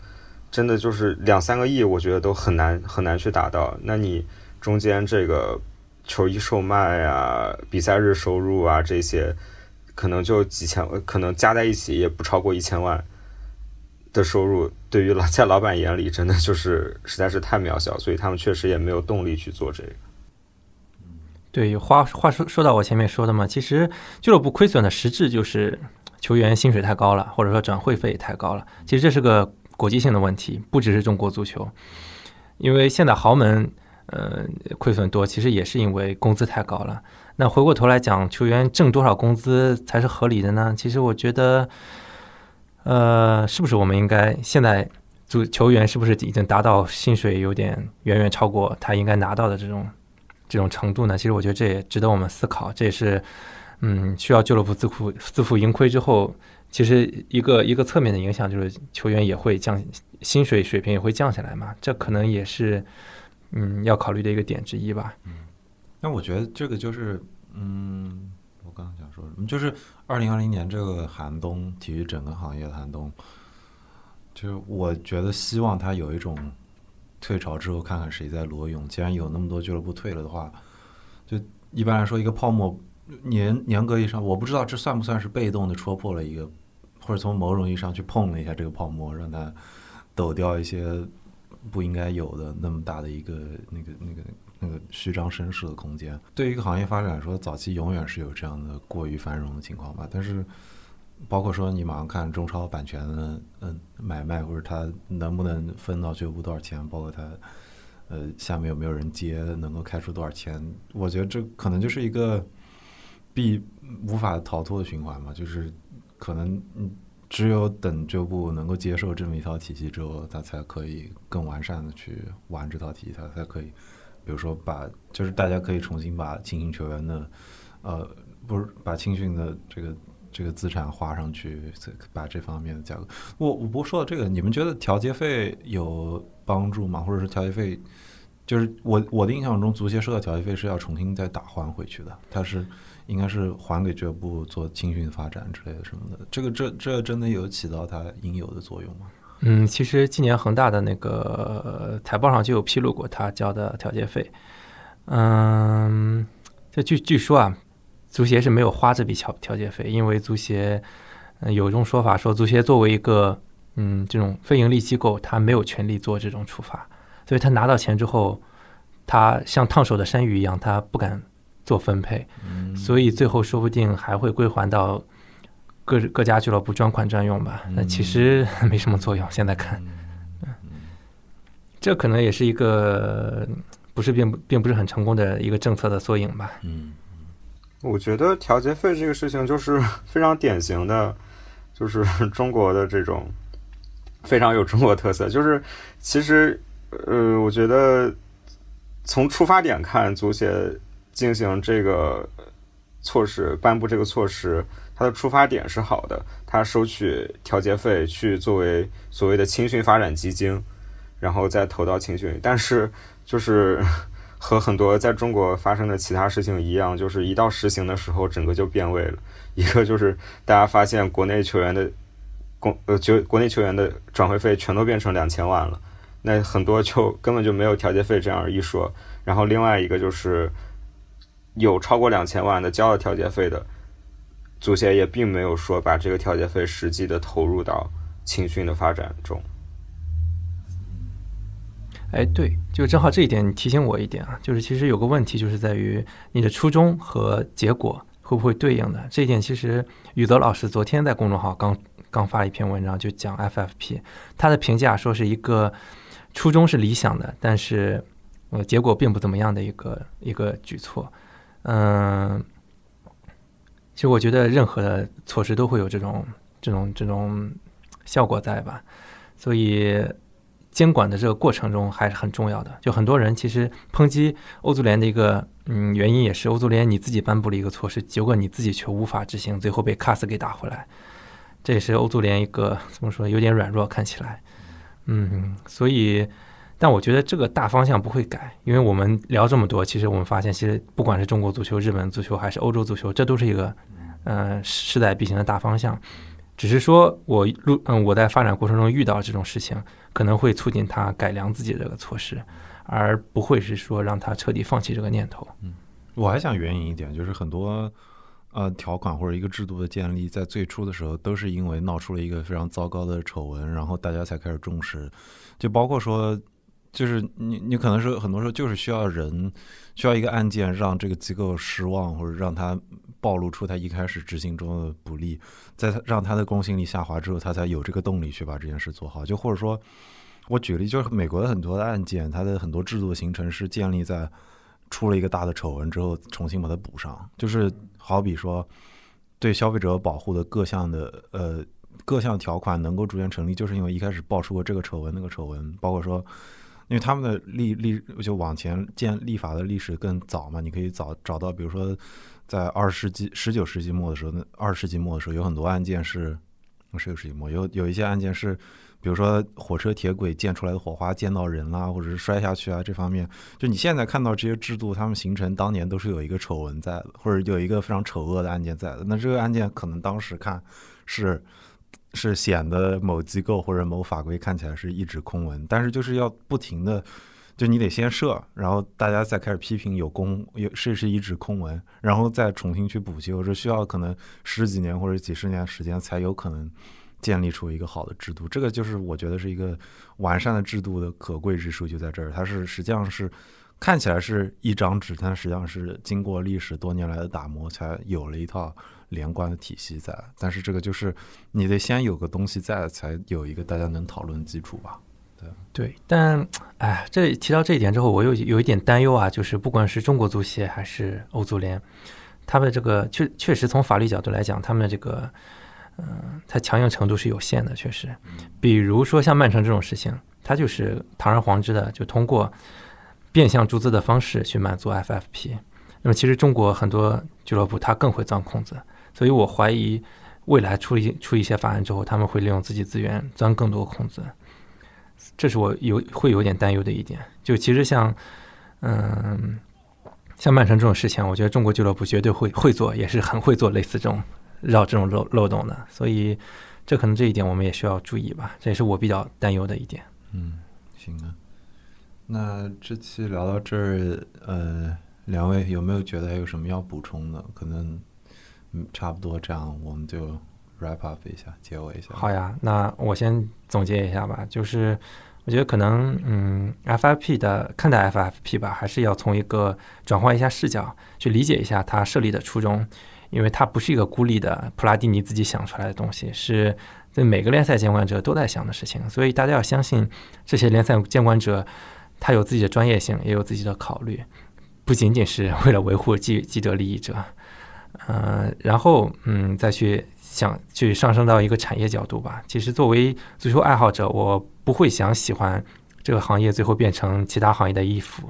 真的就是两三个亿，我觉得都很难很难去达到。那你。中间这个球衣售卖啊、比赛日收入啊这些，可能就几千，可能加在一起也不超过一千万的收入。对于老 在老板眼里，真的就是实在是太渺小，所以他们确实也没有动力去做这个。对，话话说说到我前面说的嘛，其实俱乐部亏损的实质就是球员薪水太高了，或者说转会费也太高了。其实这是个国际性的问题，不只是中国足球，因为现在豪门。呃，亏损多其实也是因为工资太高了。那回过头来讲，球员挣多少工资才是合理的呢？其实我觉得，呃，是不是我们应该现在足球员是不是已经达到薪水有点远远超过他应该拿到的这种这种程度呢？其实我觉得这也值得我们思考。这也是嗯，需要俱乐部自负自负盈亏之后，其实一个一个侧面的影响就是球员也会降薪水水平也会降下来嘛。这可能也是。嗯，要考虑的一个点之一吧。嗯，那我觉得这个就是，嗯，我刚刚想说什么，就是二零二零年这个寒冬，体育整个行业的寒冬，就是我觉得希望它有一种退潮之后看看谁在裸泳。既然有那么多俱乐部退了的话，就一般来说一个泡沫年严格意义上，我不知道这算不算是被动的戳破了一个，或者从某种意义上去碰了一下这个泡沫，让它抖掉一些。不应该有的那么大的一个那个那个那个虚张声势的空间。对于一个行业发展来说，早期永远是有这样的过于繁荣的情况吧。但是，包括说你马上看中超版权的嗯买卖，或者它能不能分到俱乐部多少钱，包括它呃下面有没有人接，能够开出多少钱，我觉得这可能就是一个必无法逃脱的循环嘛。就是可能。只有等俱乐部能够接受这么一套体系之后，他才可以更完善的去玩这套体系，他才可以，比如说把，就是大家可以重新把青训球员的，呃，不是把青训的这个这个资产划上去，把这方面的价格。我我不说到这个，你们觉得调节费有帮助吗？或者是调节费，就是我我的印象中，足协收到调节费是要重新再打还回去的，它是应该是还给俱乐部做青训发展之类的什么的。这个这这真的有起到它应有的作用吗？嗯，其实今年恒大的那个财报上就有披露过他交的调节费。嗯，这据据说啊，足协是没有花这笔调调节费，因为足协有一种说法说，足协作为一个嗯这种非盈利机构，他没有权利做这种处罚，所以他拿到钱之后，他像烫手的山芋一样，他不敢做分配，所以最后说不定还会归还到。各各家俱乐部专款专用吧，那其实没什么作用。现在看，这可能也是一个不是并并不是很成功的一个政策的缩影吧。嗯，我觉得调节费这个事情就是 非常典型的，就是 中国的这种非常有中国特色。就是其实，呃，我觉得从出发点看，足协进行这个措施，颁布这个措施。它的出发点是好的，它收取调节费去作为所谓的青训发展基金，然后再投到青训。但是就是和很多在中国发生的其他事情一样，就是一到实行的时候，整个就变味了。一个就是大家发现国内球员的公呃就国内球员的转会费全都变成两千万了，那很多就 根本就没有调节费这样一说。然后另外一个就是有超过两千万的交了调节费的。足协也并没有说把这个调节费实际的投入到青训的发展中。哎，对，就正好这一点，你提醒我一点啊，就是其实有个问题，就是在于你的初衷和结果会不会对应的这一点。其实宇泽老师昨天在公众号刚刚发了一篇文章，就讲 FFP，他的评价说是一个初衷是理想的，但是呃结果并不怎么样的一个一个举措，嗯。其实我觉得任何的措施都会有这种、这种、这种效果在吧，所以监管的这个过程中还是很重要的。就很多人其实抨击欧足联的一个嗯原因，也是欧足联你自己颁布了一个措施，结果你自己却无法执行，最后被卡斯给打回来。这也是欧足联一个怎么说有点软弱，看起来，嗯，所以。但我觉得这个大方向不会改，因为我们聊这么多，其实我们发现，其实不管是中国足球、日本足球还是欧洲足球，这都是一个，呃，势在必行的大方向。只是说我路，嗯，我在发展过程中遇到这种事情，可能会促进他改良自己的这个措施，而不会是说让他彻底放弃这个念头。嗯，我还想援引一点，就是很多呃条款或者一个制度的建立，在最初的时候都是因为闹出了一个非常糟糕的丑闻，然后大家才开始重视，就包括说。就是你，你可能是很多时候就是需要人，需要一个案件让这个机构失望，或者让他暴露出他一开始执行中的不利，在他让他的公信力下滑之后，他才有这个动力去把这件事做好。就或者说，我举例，就是美国的很多的案件，它的很多制度形成是建立在出了一个大的丑闻之后，重新把它补上。就是好比说，对消费者保护的各项的呃各项条款能够逐渐成立，就是因为一开始爆出过这个丑闻那个丑闻，包括说。因为他们的立立就往前建立法的历史更早嘛，你可以找找到，比如说在二十世纪、十九世纪末的时候，那二十世纪末的时候有很多案件是十九世纪末有有一些案件是，比如说火车铁轨溅出来的火花溅到人啦，或者是摔下去啊，这方面，就你现在看到这些制度，他们形成当年都是有一个丑闻在的，或者有一个非常丑恶的案件在的。那这个案件可能当时看是。是显得某机构或者某法规看起来是一纸空文，但是就是要不停的，就你得先设，然后大家再开始批评有公有是是一纸空文，然后再重新去补救，这需要可能十几年或者几十年时间才有可能建立出一个好的制度。这个就是我觉得是一个完善的制度的可贵之处就在这儿，它是实际上是看起来是一张纸，但实际上是经过历史多年来的打磨才有了一套。连贯的体系在，但是这个就是你得先有个东西在，才有一个大家能讨论的基础吧？对对，但哎，这提到这一点之后，我又有一点担忧啊，就是不管是中国足协还是欧足联，他们这个确确实从法律角度来讲，他们这个嗯，它强硬程度是有限的，确实。比如说像曼城这种事情，他就是堂而皇之的就通过变相注资的方式去满足 FFP。那么其实中国很多俱乐部他更会钻空子。所以我怀疑，未来出一出一些法案之后，他们会利用自己资源钻更多空子，这是我有会有点担忧的一点。就其实像嗯像曼城这种事情，我觉得中国俱乐部绝对会会做，也是很会做类似这种绕这种漏漏洞的。所以这可能这一点我们也需要注意吧，这也是我比较担忧的一点。嗯，行啊。那这期聊到这儿，呃，两位有没有觉得还有什么要补充的？可能。嗯，差不多这样，我们就 wrap up 一下，结尾一下。好呀，那我先总结一下吧。就是我觉得可能，嗯，FFP 的看待 FFP 吧，还是要从一个转换一下视角去理解一下它设立的初衷，因为它不是一个孤立的普拉蒂尼自己想出来的东西，是对每个联赛监管者都在想的事情。所以大家要相信这些联赛监管者，他有自己的专业性，也有自己的考虑，不仅仅是为了维护既既得利益者。嗯，然后嗯，再去想去上升到一个产业角度吧。其实作为足球爱好者，我不会想喜欢这个行业最后变成其他行业的衣服，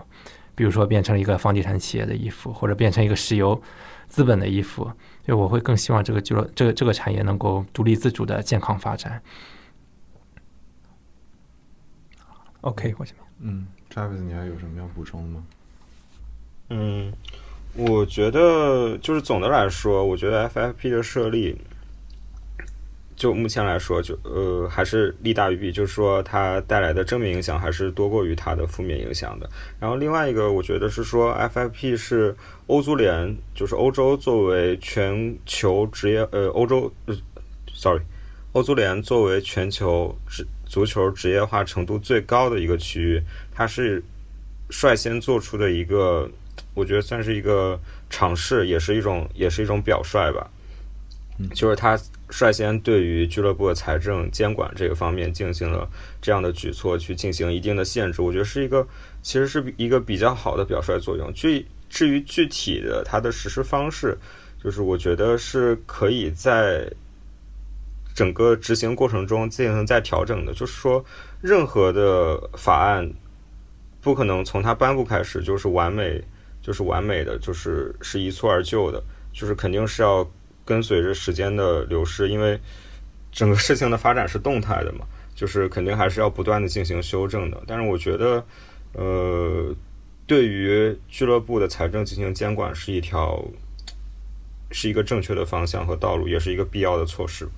比如说变成一个房地产企业的衣服，或者变成一个石油资本的衣服。就我会更希望这个就这个这个产业能够独立自主的健康发展。OK，我这边嗯，Travis，你还有什么要补充的吗？嗯。我觉得就是总的来说，我觉得 FFP 的设立，就目前来说，就呃还是利大于弊，就是说它带来的正面影响还是多过于它的负面影响的。然后另外一个，我觉得是说 FFP 是欧足联，就是欧洲作为全球职业呃欧洲，sorry，欧足联作为全球职足球职业化程度最高的一个区域，它是率先做出的一个。我觉得算是一个尝试，也是一种，也是一种表率吧。就是他率先对于俱乐部的财政监管这个方面进行了这样的举措，去进行一定的限制。我觉得是一个，其实是一个比较好的表率作用。至至于具体的它的实施方式，就是我觉得是可以在整个执行过程中进行再调整的。就是说，任何的法案不可能从它颁布开始就是完美。就是完美的，就是是一蹴而就的，就是肯定是要跟随着时间的流逝，因为整个事情的发展是动态的嘛，就是肯定还是要不断的进行修正的。但是我觉得，呃，对于俱乐部的财政进行监管是一条，是一个正确的方向和道路，也是一个必要的措施。